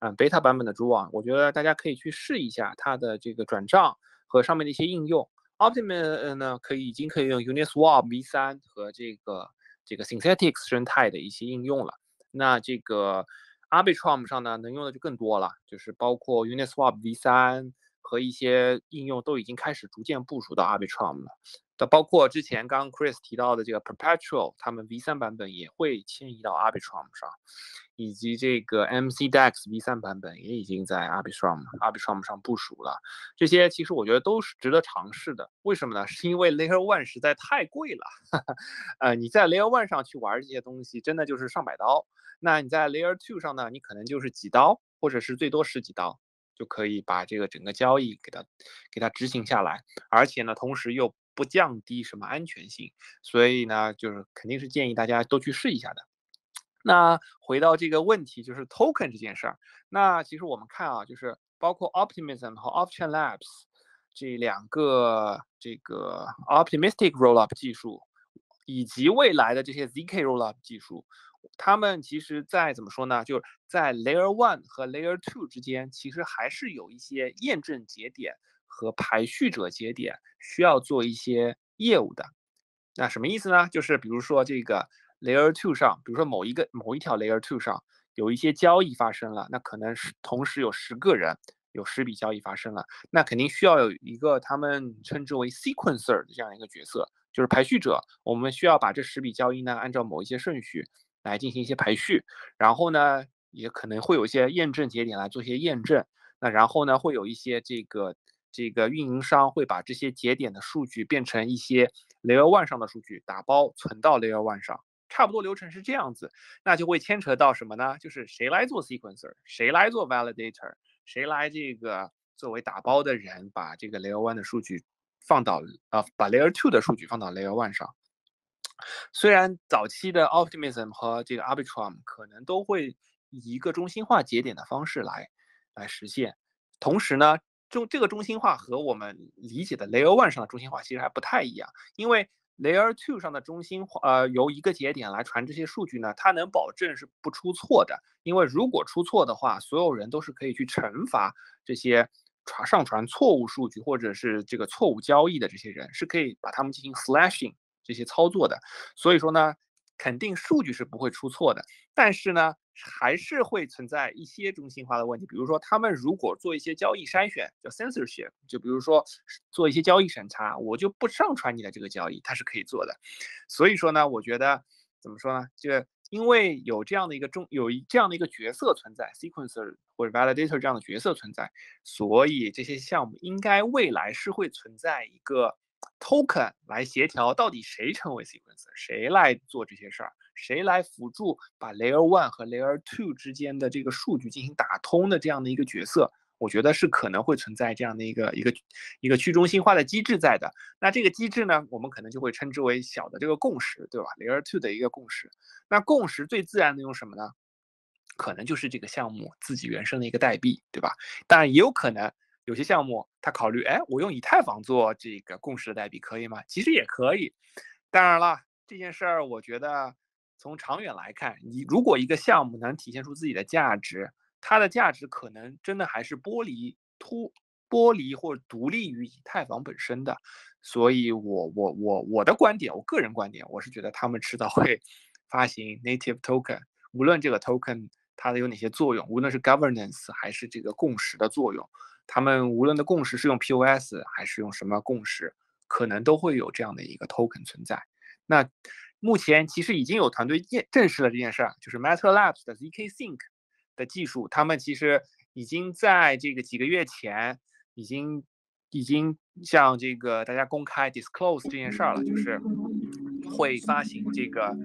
嗯，beta 版本的主网，我觉得大家可以去试一下它的这个转账和上面的一些应用。Optimism 呢，可以已经可以用 Uniswap v3 和这个这个 Synthetics 生态的一些应用了。那这个 Arbitrum 上呢，能用的就更多了，就是包括 Uniswap v3 和一些应用都已经开始逐渐部署到 Arbitrum 了。的包括之前刚 Chris 提到的这个 Perpetual，他们 V3 版本也会迁移到 Arbitrum 上，以及这个 MCDEX V3 版本也已经在 Arbitrum Arbitrum 上部署了。这些其实我觉得都是值得尝试的。为什么呢？是因为 Layer One 实在太贵了。呃，你在 Layer One 上去玩这些东西，真的就是上百刀。那你在 Layer Two 上呢，你可能就是几刀，或者是最多十几刀，就可以把这个整个交易给它给它执行下来，而且呢，同时又不降低什么安全性，所以呢，就是肯定是建议大家都去试一下的。那回到这个问题，就是 token 这件事儿。那其实我们看啊，就是包括 Optimism 和 Option Labs 这两个这个 Optimistic Rollup 技术，以及未来的这些 zk Rollup 技术，他们其实在怎么说呢？就是在 Layer One 和 Layer Two 之间，其实还是有一些验证节点。和排序者节点需要做一些业务的，那什么意思呢？就是比如说这个 Layer Two 上，比如说某一个某一条 Layer Two 上有一些交易发生了，那可能是同时有十个人，有十笔交易发生了，那肯定需要有一个他们称之为 Sequencer 的这样一个角色，就是排序者。我们需要把这十笔交易呢按照某一些顺序来进行一些排序，然后呢也可能会有一些验证节点来做一些验证，那然后呢会有一些这个。这个运营商会把这些节点的数据变成一些 Layer One 上的数据，打包存到 Layer One 上，差不多流程是这样子。那就会牵扯到什么呢？就是谁来做 Sequencer，谁来做 Validator，谁来这个作为打包的人，把这个 Layer One 的数据放到啊，把 Layer Two 的数据放到 Layer One 上。虽然早期的 Optimism 和这个 Arbitrum 可能都会以一个中心化节点的方式来来实现，同时呢。中这个中心化和我们理解的 Layer One 上的中心化其实还不太一样，因为 Layer Two 上的中心化，呃，由一个节点来传这些数据呢，它能保证是不出错的。因为如果出错的话，所有人都是可以去惩罚这些传上传错误数据或者是这个错误交易的这些人，是可以把他们进行 slashing 这些操作的。所以说呢。肯定数据是不会出错的，但是呢，还是会存在一些中心化的问题。比如说，他们如果做一些交易筛选，叫 censorship，就比如说做一些交易审查，我就不上传你的这个交易，它是可以做的。所以说呢，我觉得怎么说呢？就因为有这样的一个中有一这样的一个角色存在，sequencer 或者 validator 这样的角色存在，所以这些项目应该未来是会存在一个。Token 来协调到底谁成为 sequencer，谁来做这些事儿，谁来辅助把 layer one 和 layer two 之间的这个数据进行打通的这样的一个角色，我觉得是可能会存在这样的一个一个一个去中心化的机制在的。那这个机制呢，我们可能就会称之为小的这个共识，对吧？layer two 的一个共识。那共识最自然的用什么呢？可能就是这个项目自己原生的一个代币，对吧？当然也有可能。有些项目他考虑，哎，我用以太坊做这个共识的代币可以吗？其实也可以。当然了，这件事儿我觉得从长远来看，你如果一个项目能体现出自己的价值，它的价值可能真的还是剥离脱剥离或独立于以太坊本身的。所以，我我我我的观点，我个人观点，我是觉得他们迟早会发行 native token，无论这个 token 它的有哪些作用，无论是 governance 还是这个共识的作用。他们无论的共识是用 POS 还是用什么共识，可能都会有这样的一个 token 存在。那目前其实已经有团队验证实了这件事儿，就是 Matter Labs 的 zk Sync 的技术，他们其实已经在这个几个月前已经已经向这个大家公开 disclose 这件事儿了，就是会发行这个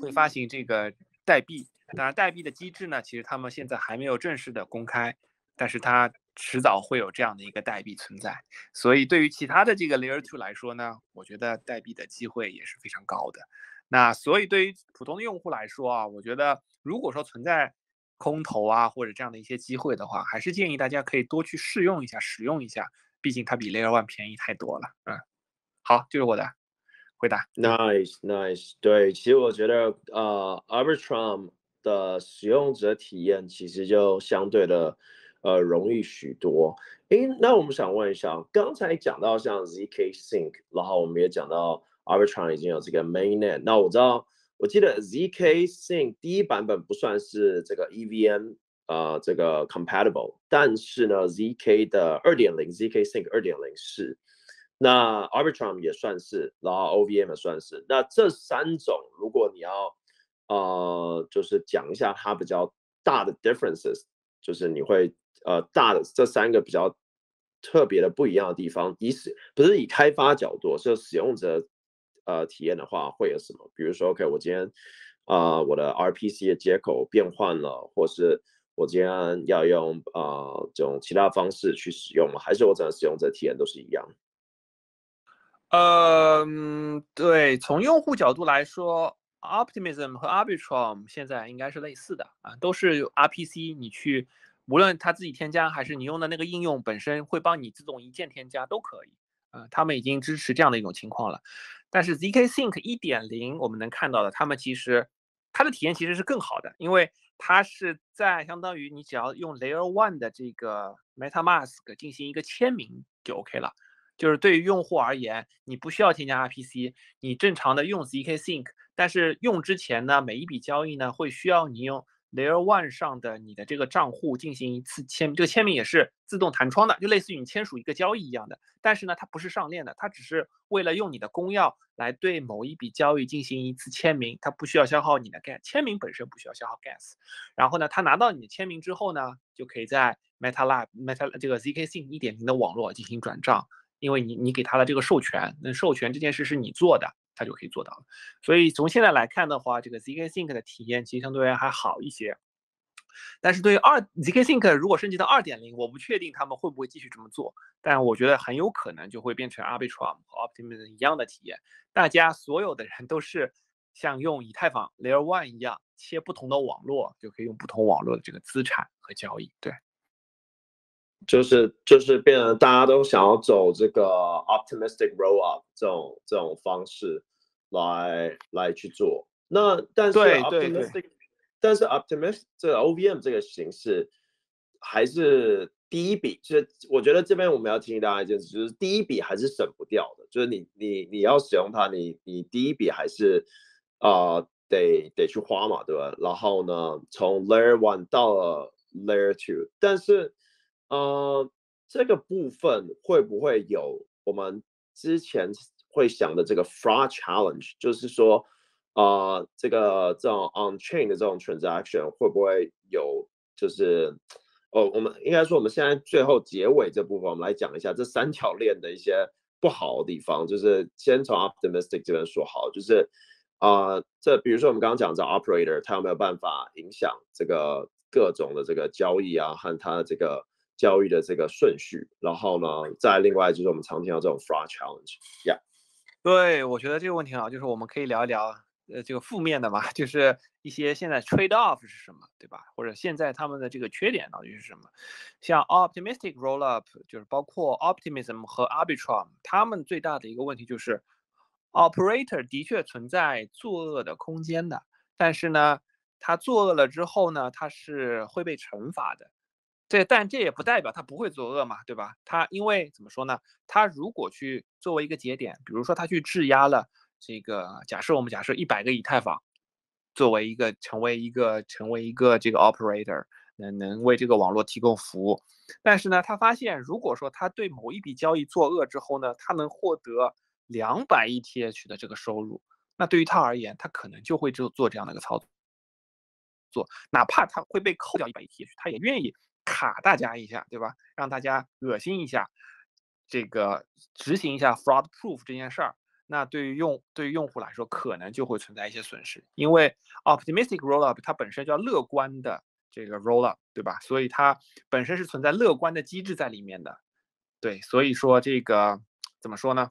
会发行这个代币。当然，代币的机制呢，其实他们现在还没有正式的公开，但是它。迟早会有这样的一个代币存在，所以对于其他的这个 Layer Two 来说呢，我觉得代币的机会也是非常高的。那所以对于普通的用户来说啊，我觉得如果说存在空投啊或者这样的一些机会的话，还是建议大家可以多去试用一下、使用一下，毕竟它比 Layer One 便宜太多了。嗯，好，就是我的回答。Nice, nice。对，其实我觉得呃，Arbitrum 的使用者体验其实就相对的呃容易许多。诶，那我们想问一下，刚才讲到像 zk Sync，然后我们也讲到 Arbitrum 已经有这个 Mainnet。那我知道，我记得 zk Sync 第一版本不算是这个 EVM 呃这个 compatible，但是呢，zk 的二点零 zk Sync 二点零是。那 Arbitrum 也算是，然后 OVM 也算是。那这三种，如果你要呃，就是讲一下它比较大的 differences，就是你会呃大的这三个比较特别的不一样的地方，以使不是以开发角度，是使用者呃体验的话会有什么？比如说，OK，我今天啊、我的 RPC 的接口变换了，或是我今天要用呃这种其他方式去使用吗？还是我整个使用者体验都是一样？嗯对，从用户角度来说，Optimism 和 Arbitrum 现在应该是类似的啊，都是 RPC，你去无论它自己添加还是你用的那个应用本身会帮你自动一键添加都可以啊，他们已经支持这样的一种情况了。但是 zk Sync 一点零我们能看到的，他们其实它的体验其实是更好的，因为它是在相当于你只要用 Layer One 的这个 MetaMask 进行一个签名就 OK 了。就是对于用户而言，你不需要添加 RPC，你正常的用 zk Sync，但是用之前呢，每一笔交易呢会需要你用 Layer One 上的你的这个账户进行一次签，这个签名也是自动弹窗的，就类似于你签署一个交易一样的。但是呢，它不是上链的，它只是为了用你的公钥来对某一笔交易进行一次签名，它不需要消耗你的 gas，签名本身不需要消耗 gas。然后呢，它拿到你的签名之后呢，就可以在 MetaLab Meta 这个 zk Sync 一点零的网络进行转账。因为你你给他了这个授权，那授权这件事是你做的，他就可以做到了。所以从现在来看的话，这个 zk Sync 的体验其实相对还好一些。但是对于二 zk Sync 如果升级到二点零，我不确定他们会不会继续这么做，但我觉得很有可能就会变成 Arbitrum 和 Optimism 一样的体验，大家所有的人都是像用以太坊 Layer One 一样切不同的网络，就可以用不同网络的这个资产和交易。对。就是就是变成大家都想要走这个 optimistic roll up 这种这种方式来来去做。那但是但是 optimistic 这个 OVM 这个形式还是第一笔，就是我觉得这边我们要提醒大家一件事，就是第一笔还是省不掉的，就是你你你要使用它，你你第一笔还是啊、呃得得去花嘛，对吧？然后呢，从 Layer One 到了 Layer Two，但是呃，这个部分会不会有我们之前会想的这个 fraud challenge？就是说，呃，这个这种 on chain 的这种 transaction 会不会有？就是，哦，我们应该说我们现在最后结尾这部分，我们来讲一下这三条链的一些不好的地方。就是先从 optimistic 这边说好，就是啊、这比如说我们刚刚讲这 operator，它有没有办法影响这个各种的这个交易啊，和它的这个交易的这个顺序？然后呢，再另外就是我们常听到这种 fraud challenge，yeah。对，我觉得这个问题很好，就是我们可以聊一聊，呃，这个负面的嘛，就是一些现在 trade off 是什么，对吧？或者现在他们的这个缺点到底是什么？像 optimistic roll up，就是包括 optimism 和 arbitrum，他们最大的一个问题就是，operator 的确存在作恶的空间的，但是呢，他作恶了之后呢，他是会被惩罚的。这但这也不代表他不会作恶嘛，对吧？他因为怎么说呢？他如果去作为一个节点，比如说他去质押了这个，假设我们假设一百个以太坊，作为一个成为一个成为一个这个 operator，能能为这个网络提供服务。但是呢，他发现如果说他对某一笔交易作恶之后呢，他能获得两百 ETH 的这个收入，那对于他而言，他可能就会做做这样的一个操作，做哪怕他会被扣掉一百 ETH，他也愿意。卡大家一下，对吧？让大家恶心一下，这个执行一下 fraud proof 这件事儿，那对于用对于用户来说，可能就会存在一些损失，因为 optimistic rollup 它本身叫乐观的这个 rollup，对吧？所以它本身是存在乐观的机制在里面的，对，所以说这个怎么说呢？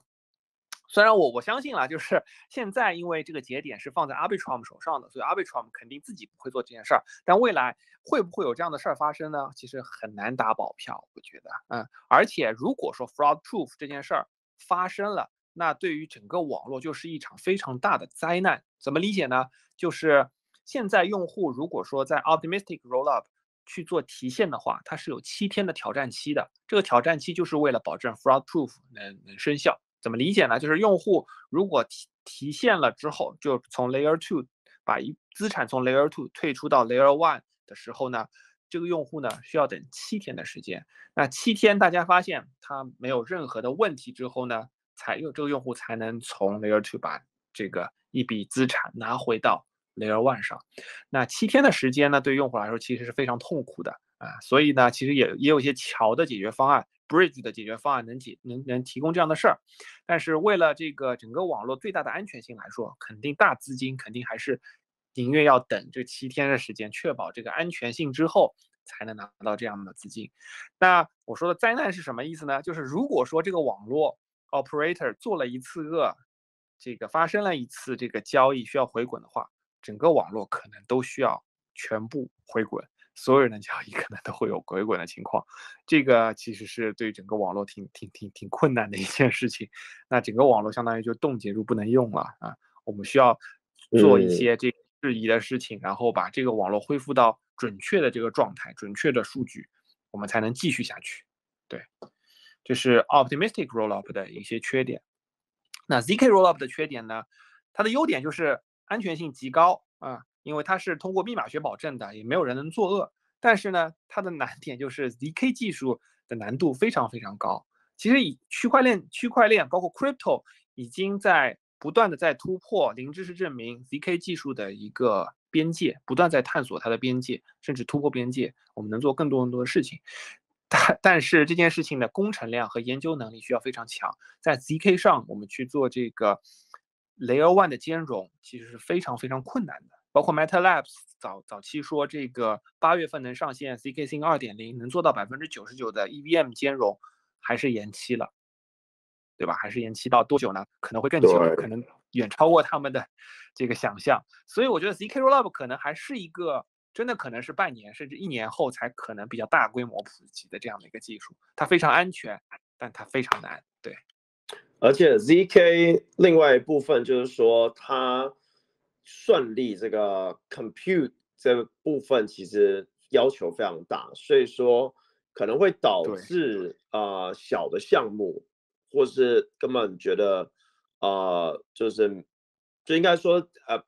虽然我我相信了，就是现在因为这个节点是放在 Arbitrum 手上的，所以 Arbitrum 肯定自己不会做这件事儿。但未来会不会有这样的事儿发生呢？其实很难打保票，我觉得，嗯。而且如果说 fraud proof 这件事儿发生了，那对于整个网络就是一场非常大的灾难。怎么理解呢？就是现在用户如果说在 optimistic rollup 去做提现的话，它是有七天的挑战期的。这个挑战期就是为了保证 fraud proof 能能生效。怎么理解呢？就是用户如果提提现了之后，就从 Layer Two 把一资产从 Layer Two 退出到 Layer One 的时候呢，这个用户呢需要等七天的时间。那七天大家发现他没有任何的问题之后呢，才有这个用户才能从 Layer Two 把这个一笔资产拿回到 Layer One 上。那七天的时间呢，对用户来说其实是非常痛苦的啊。所以呢，其实也也有一些桥的解决方案。Bridge 的解决方案能解能能提供这样的事儿，但是为了这个整个网络最大的安全性来说，肯定大资金肯定还是宁愿要等这七天的时间，确保这个安全性之后，才能拿到这样的资金。那我说的灾难是什么意思呢？就是如果说这个网络 operator 做了一次恶，这个发生了一次这个交易需要回滚的话，整个网络可能都需要全部回滚。所有人的交易可能都会有回滚的情况，这个其实是对整个网络挺挺挺挺困难的一件事情。那整个网络相当于就冻结住不能用了啊！我们需要做一些这质疑的事情，然后把这个网络恢复到准确的这个状态、准确的数据，我们才能继续下去。对，这是 optimistic rollup 的一些缺点。那 zk rollup 的缺点呢？它的优点就是安全性极高啊。因为它是通过密码学保证的，也没有人能作恶。但是呢，它的难点就是 zk 技术的难度非常非常高。其实以区块链、区块链包括 crypto 已经在不断的在突破零知识证明 zk 技术的一个边界，不断在探索它的边界，甚至突破边界。我们能做更多更多的事情。但但是这件事情的工程量和研究能力需要非常强。在 zk 上，我们去做这个 layer one 的兼容，其实是非常非常困难的。包括 Meta Labs 早早期说这个八月份能上线 zk Sync 二点零，能做到百分之九十九的 EVM 兼容，还是延期了，对吧？还是延期到多久呢？可能会更久，可能远超过他们的这个想象。所以我觉得 zk Rollup 可能还是一个真的可能是半年甚至一年后才可能比较大规模普及的这样的一个技术。它非常安全，但它非常难。对，而且 zk 另外一部分就是说它。顺利这个 compute 这部分其实要求非常大，所以说可能会导致啊小的项目，或是根本觉得啊就是就应该说呃呃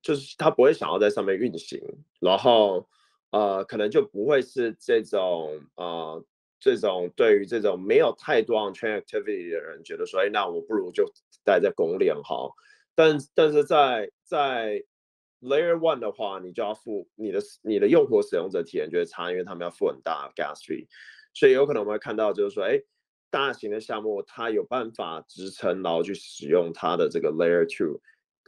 就是他不会想要在上面运行，然后呃可能就不会是这种呃这种对于这种没有太多 on chain activity 的人觉得说，哎那我不如就待在公链好。但但是在在 Layer One 的话，你就要付你的你的用户使用者体验就会差，因为他们要付很大 gas fee，所以有可能我们会看到就是说，哎，大型的项目它有办法支撑，然后去使用它的这个 Layer Two，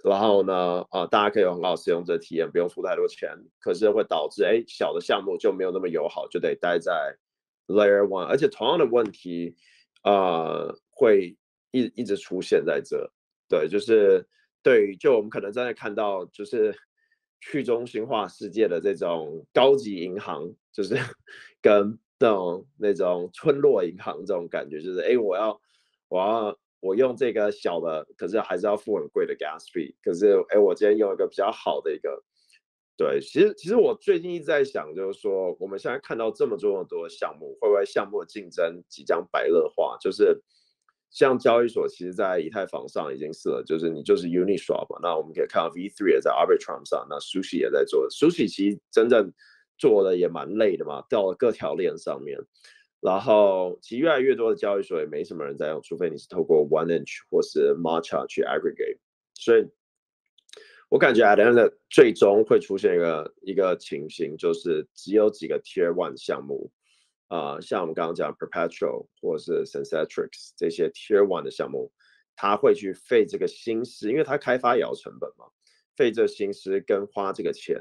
然后呢，啊，大家可以有很好使用者体验，不用付太多钱，可是会导致哎小的项目就没有那么友好，就得待在 Layer One，而且同样的问题啊会一一直出现在这，对，就是。对，就我们可能真的看到，就是去中心化世界的这种高级银行，就是 跟那种那种村落银行这种感觉，就是哎，我要我要我用这个小的，可是还是要付很贵的 gas fee。可是哎，我今天用一个比较好的一个，对，其实其实我最近一直在想，就是说我们现在看到这么多多项目，会不会项目的竞争即将白热化？就是。像交易所，其实，在以太坊上已经是了，就是你就是 Uniswap 嘛。那我们可以看到 V3 也在 Arbitrum 上，那 Sushi 也在做。Sushi 其实真正做的也蛮累的嘛，掉了各条链上面。然后，其实越来越多的交易所也没什么人在用，除非你是透过 OneInch 或是 Matcha 去 aggregate。所以，我感觉 at end 最终会出现一个一个情形，就是只有几个 Tier One 项目。啊，像我们刚刚讲 Perpetual 或是 Synthetrix 这些 Tier One 的项目，他会去费这个心思，因为他开发也要成本嘛，费这心思跟花这个钱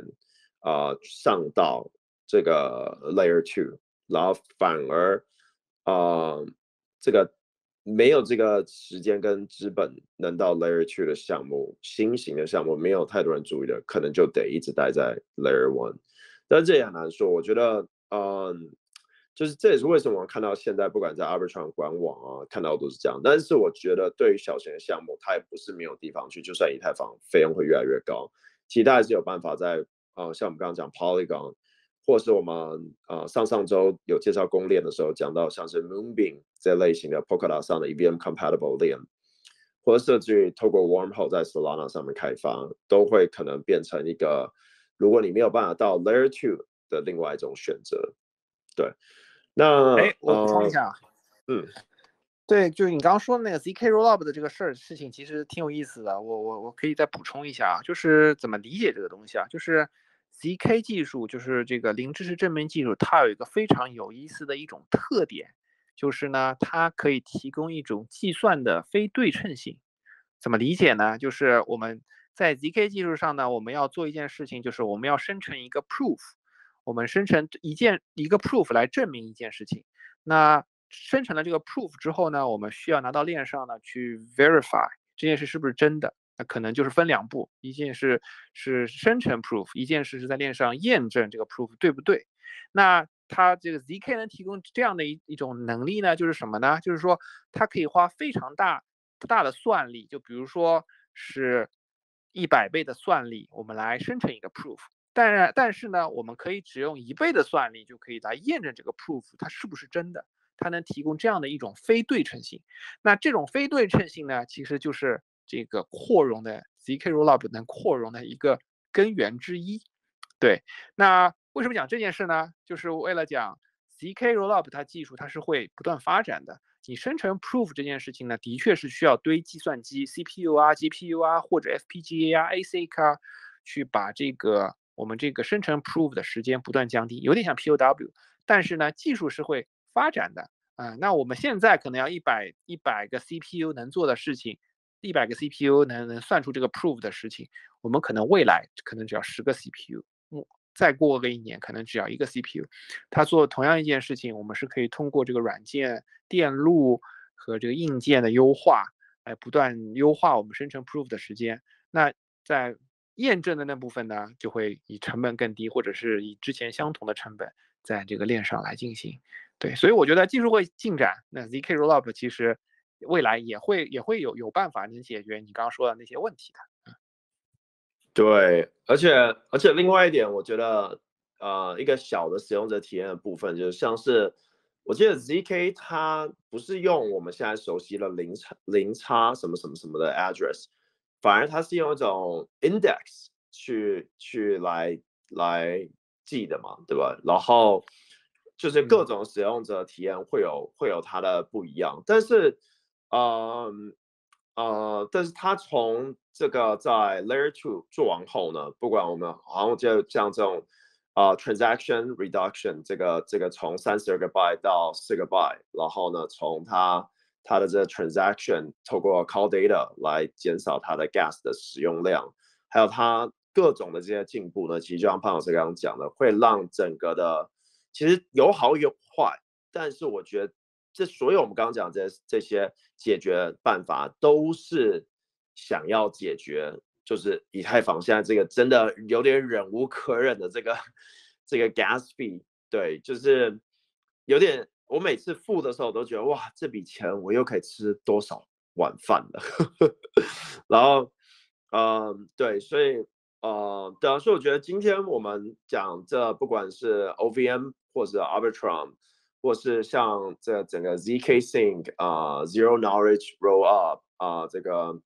啊，上到这个 Layer Two，然后反而啊，这个没有这个时间跟资本能到 Layer Two 的项目，新型的项目没有太多人注意的，可能就得一直待在 Layer One。但这也很难说，我觉得，嗯，就是这也是为什么我看到现在不管在 Arbitrum 官网啊，看到都是这样。但是我觉得对于小型的项目，它也不是没有地方去，就算以太坊费用会越来越高，其他还是有办法在，呃，像我们刚刚讲 Polygon。或是我们呃上上周有介绍公链的时候讲到，像是 Moonbeam 这类型的 Polkadot 上的 EVM compatible 链，或者甚至于透过 Wormhole 在 Solana 上面开发，都会可能变成一个，如果你没有办法到 Layer Two 的另外一种选择。对，那哎，我补充一下，嗯，对，就是你刚刚说的那个 zk rollup 的这个事儿事情，其实挺有意思的。我我我可以再补充一下啊，就是怎么理解这个东西啊，就是。zk 技术就是这个零知识证明技术，它有一个非常有意思的一种特点，就是呢，它可以提供一种计算的非对称性。怎么理解呢？就是我们在 zk 技术上呢，我们要做一件事情，就是我们要生成一个 proof，我们生成一件一个 proof 来证明一件事情。那生成了这个 proof 之后呢，我们需要拿到链上呢去 verify 这件事是不是真的。那可能就是分两步，一件事是生成 proof，一件事是在链上验证这个 proof 对不对。那它这个 zk 能提供这样的一一种能力呢？就是什么呢？就是说它可以花非常大不大的算力，就比如说是一百倍的算力，我们来生成一个 proof。但但是呢，我们可以只用一倍的算力就可以来验证这个 proof 它是不是真的。它能提供这样的一种非对称性。那这种非对称性呢，其实就是。这个扩容的 zk rollup 能扩容的一个根源之一，对。那为什么讲这件事呢？就是为了讲 zk rollup 它技术它是会不断发展的。你生成 proof 这件事情呢，的确是需要堆计算机 CPU 啊、GPU 啊或者 FPGA 啊、ASIC 啊，去把这个我们这个生成 proof 的时间不断降低，有点像 POW。但是呢，技术是会发展的啊。那我们现在可能要一百一百个 CPU 能做的事情。一百个 CPU 能能算出这个 proof 的事情，我们可能未来可能只要十个 CPU，嗯，再过个一年可能只要一个 CPU，它做同样一件事情，我们是可以通过这个软件电路和这个硬件的优化，来不断优化我们生成 proof 的时间。那在验证的那部分呢，就会以成本更低，或者是以之前相同的成本在这个链上来进行。对，所以我觉得技术会进展。那 zk rollup 其实。未来也会也会有有办法能解决你刚刚说的那些问题的，对，而且而且另外一点，我觉得呃一个小的使用者体验的部分，就是像是我记得 zk 它不是用我们现在熟悉的零差零差什么什么什么的 address，反而它是用一种 index 去去来来记的嘛，对吧？然后就是各种使用者体验会有会有它的不一样，但是。呃呃，但是它从这个在 Layer Two 做完后呢，不管我们好像就像这种啊 Transaction Reduction 这个这个从三十二个 byte 到四个 byte，然后呢从它它的这个 Transaction 透过 Call Data 来减少它的 Gas 的使用量，还有它各种的这些进步呢，其实就像潘老师刚刚讲的，会让整个的其实有好有坏，但是我觉得。这所有我们刚刚讲这这些解决办法，都是想要解决，就是以太坊现在这个真的有点忍无可忍的这个这个 gas fee，对，就是有点，我每次付的时候都觉得哇，这笔钱我又可以吃多少晚饭了。然后，嗯，对，所以，呃，对啊，所以我觉得今天我们讲这不管是 OVM 或者 Arbitrum。或是像这整个 zk sync 啊，zero knowledge roll up 啊，这个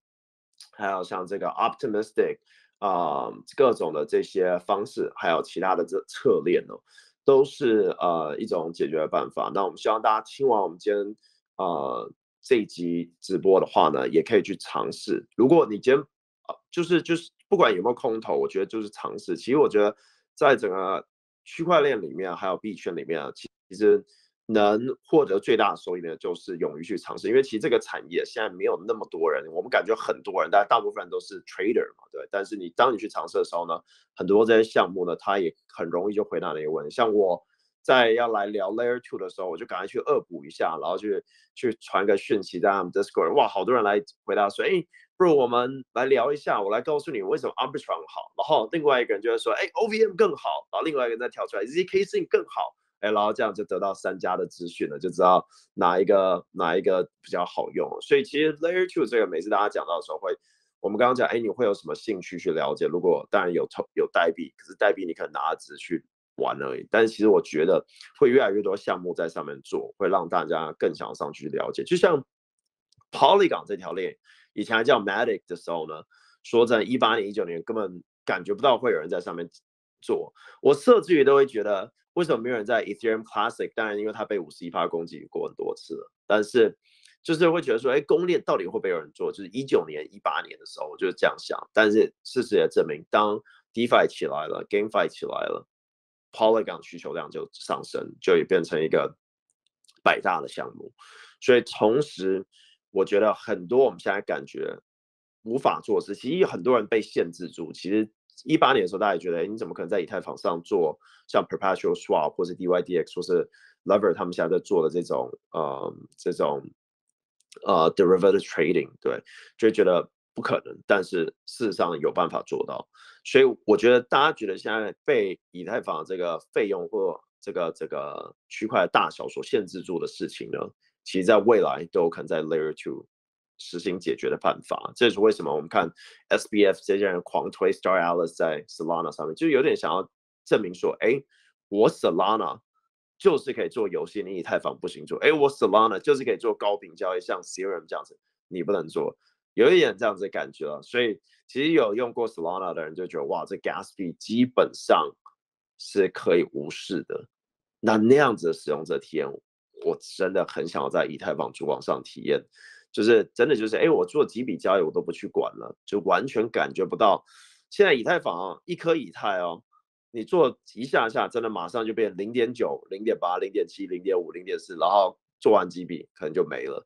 还有像这个 optimistic 啊，各种的这些方式，还有其他的这策略呢，都是呃一种解决的办法。那我们希望大家听完我们今天呃这一集直播的话呢，也可以去尝试。如果你今天呃，就是就是不管有没有空投，我觉得就是尝试。其实我觉得在整个区块链里面，还有币圈里面啊，其实。能获得最大的收益呢，就是勇于去尝试，因为其实这个产业现在没有那么多人，我们感觉很多人，但大部分人都是 trader 嘛，对。但是你当你去尝试的时候呢，很多这些项目呢，它也很容易就回答那个问题。像我在要来聊 Layer Two 的时候，我就赶快去恶补一下，然后去去传个讯息在他们 Discord，哇，好多人来回答说，哎，不如我们来聊一下，我来告诉你为什么 Arbitrum 好，然后另外一个人就会说，哎，OVM 更好，然后另外一个人再跳出来，ZK Sync 更好。哎，然后这样就得到三家的资讯了，就知道哪一个哪一个比较好用。所以其实 Layer Two 这个每次大家讲到的时候，会我们刚刚讲，哎，你会有什么兴趣去了解？如果当然有投有代币，可是代币你可能拿只去玩而已。但是其实我觉得会越来越多项目在上面做，会让大家更想上去了解。就像 Polygon 这条链，以前还叫 Matic 的时候呢，说在一八年、一九年根本感觉不到会有人在上面做，我甚至于都会觉得。为什么没有人在 Ethereum Classic？当然，因为它被五十一发攻击过很多次了。但是，就是会觉得说，哎，公链到底会不会有人做？就是一九年、一八年的时候，我就是这样想。但是事实也证明，当 DeFi 起来了，GameFi 起来了，Polygon 需求量就上升，就也变成一个百大的项目。所以，同时，我觉得很多我们现在感觉无法做事，其实有很多人被限制住。其实。一八年的时候，大家也觉得，你怎么可能在以太坊上做像 perpetual swap 或是 DYDX 或是 Lever 他们现在在做的这种呃这种呃 derivative trading？对，就觉得不可能。但是事实上有办法做到。所以我觉得大家觉得现在被以太坊这个费用或这个这个区块的大小所限制住的事情呢，其实在未来都有可能在 Layer Two。实行解决的办法，这是为什么？我们看 SBF 这些人狂推 Star Alice 在 Solana 上面，就有点想要证明说，哎，我 Solana 就是可以做游戏，你以太坊不行做。哎，我 Solana 就是可以做高频交易，像 Serum 这样子，你不能做，有一点这样子的感觉了。所以其实有用过 Solana 的人就觉得，哇，这 Gas 币基本上是可以无视的。那那样子的使用者体验，我真的很想要在以太坊主网上体验。就是真的，就是哎，我做几笔交易我都不去管了，就完全感觉不到。现在以太坊一颗以太哦，你做一下下，真的马上就变零点九、零点八、零点七、零点五、零点四，然后做完几笔可能就没了，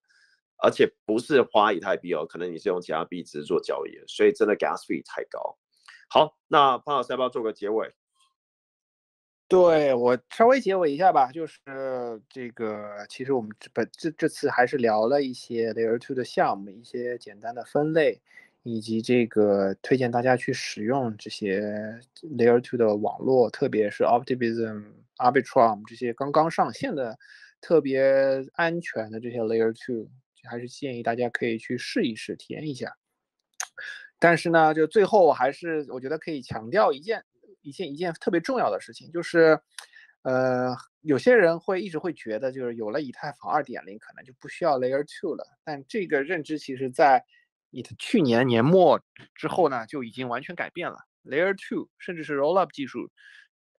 而且不是花以太币哦，可能你是用其他币值做交易，所以真的 gas fee 太高。好，那潘老师要不要做个结尾？对我稍微结尾一下吧，就是这个，其实我们这本这这次还是聊了一些 Layer Two 的项目，一些简单的分类，以及这个推荐大家去使用这些 Layer Two 的网络，特别是 Optimism、Arbitrum 这些刚刚上线的特别安全的这些 Layer Two，还是建议大家可以去试一试，体验一下。但是呢，就最后我还是我觉得可以强调一件。一件一件特别重要的事情，就是，呃，有些人会一直会觉得，就是有了以太坊二点零，可能就不需要 Layer Two 了。但这个认知其实，在以去年年末之后呢，就已经完全改变了。Layer Two 甚至是 Rollup 技术，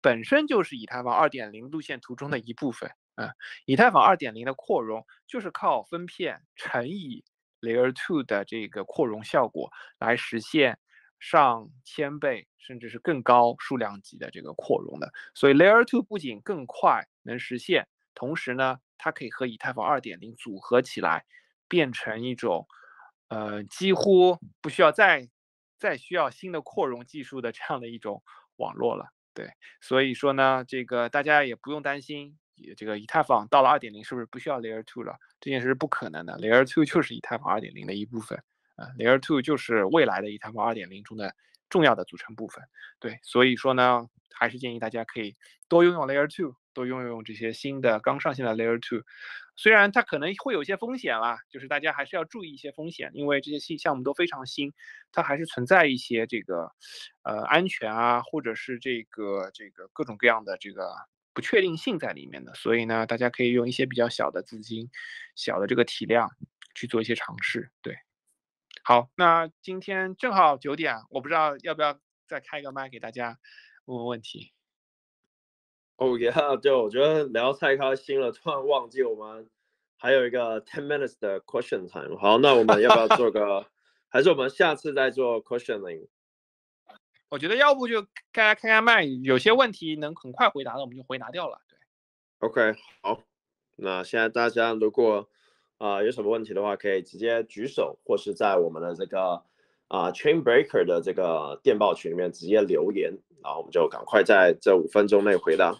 本身就是以太坊二点零路线图中的一部分。啊，以太坊二点零的扩容就是靠分片乘以 Layer Two 的这个扩容效果来实现。上千倍甚至是更高数量级的这个扩容的，所以 Layer Two 不仅更快能实现，同时呢，它可以和以太坊二点零组合起来，变成一种，呃，几乎不需要再再需要新的扩容技术的这样的一种网络了。对，所以说呢，这个大家也不用担心，这个以太坊到了二点零是不是不需要 Layer Two 了？这件事是不可能的，Layer Two 就是以太坊二点零的一部分。啊，Layer Two 就是未来的以太坊二点零中的重要的组成部分。对，所以说呢，还是建议大家可以多用用 Layer Two，多用用这些新的刚上线的 Layer Two。虽然它可能会有一些风险啦，就是大家还是要注意一些风险，因为这些新项目都非常新，它还是存在一些这个呃安全啊，或者是这个这个各种各样的这个不确定性在里面的。所以呢，大家可以用一些比较小的资金、小的这个体量去做一些尝试。对。好，那今天正好九点，我不知道要不要再开个麦给大家问问问题。哦耶，对，我觉得聊太开心了，突然忘记我们还有一个 ten minutes 的 question time。好，那我们要不要做个，还是我们下次再做 questioning？我觉得要不就大家开开麦，有些问题能很快回答的，我们就回答掉了。对，OK，好，那现在大家如果。啊有什么问题的话可以直接举手或是在我们的这个啊 train breaker 的这个电报群里面直接留言然后我们就赶快在这五分钟内回答。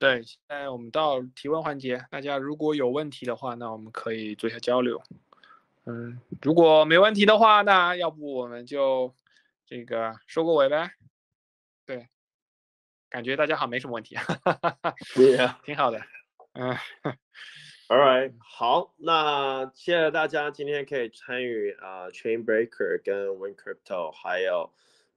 对现在我们到提问环节大家如果有问题的话那我们可以做一下交流。嗯，如果没问题的话，那要不我们就这个收个尾呗。对，感觉大家好像没什么问题，哈哈哈哈，挺好的。嗯，All right，好，那谢谢大家今天可以参与啊，Chain Breaker 跟 Win Crypto 还有。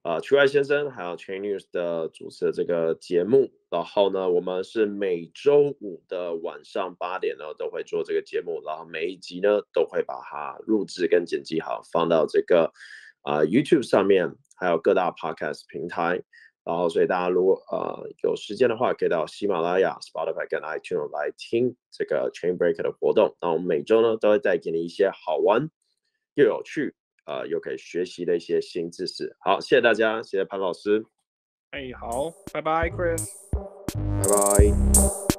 啊，区外先生还有 Chain News 的主持的这个节目，然后呢，我们是每周五的晚上八点呢都会做这个节目，然后每一集呢都会把它录制跟剪辑好，放到这个啊 YouTube 上面，还有各大 Podcast 平台，然后所以大家如果呃有时间的话，可以到喜马拉雅、Spotify 跟 iTunes 来听这个 Chain Breaker 的活动。那我们每周呢都会带给你一些好玩又有趣。呃，又可以学习的一些新知识。好，谢谢大家，谢谢潘老师。哎，好，拜拜，Chris，拜拜。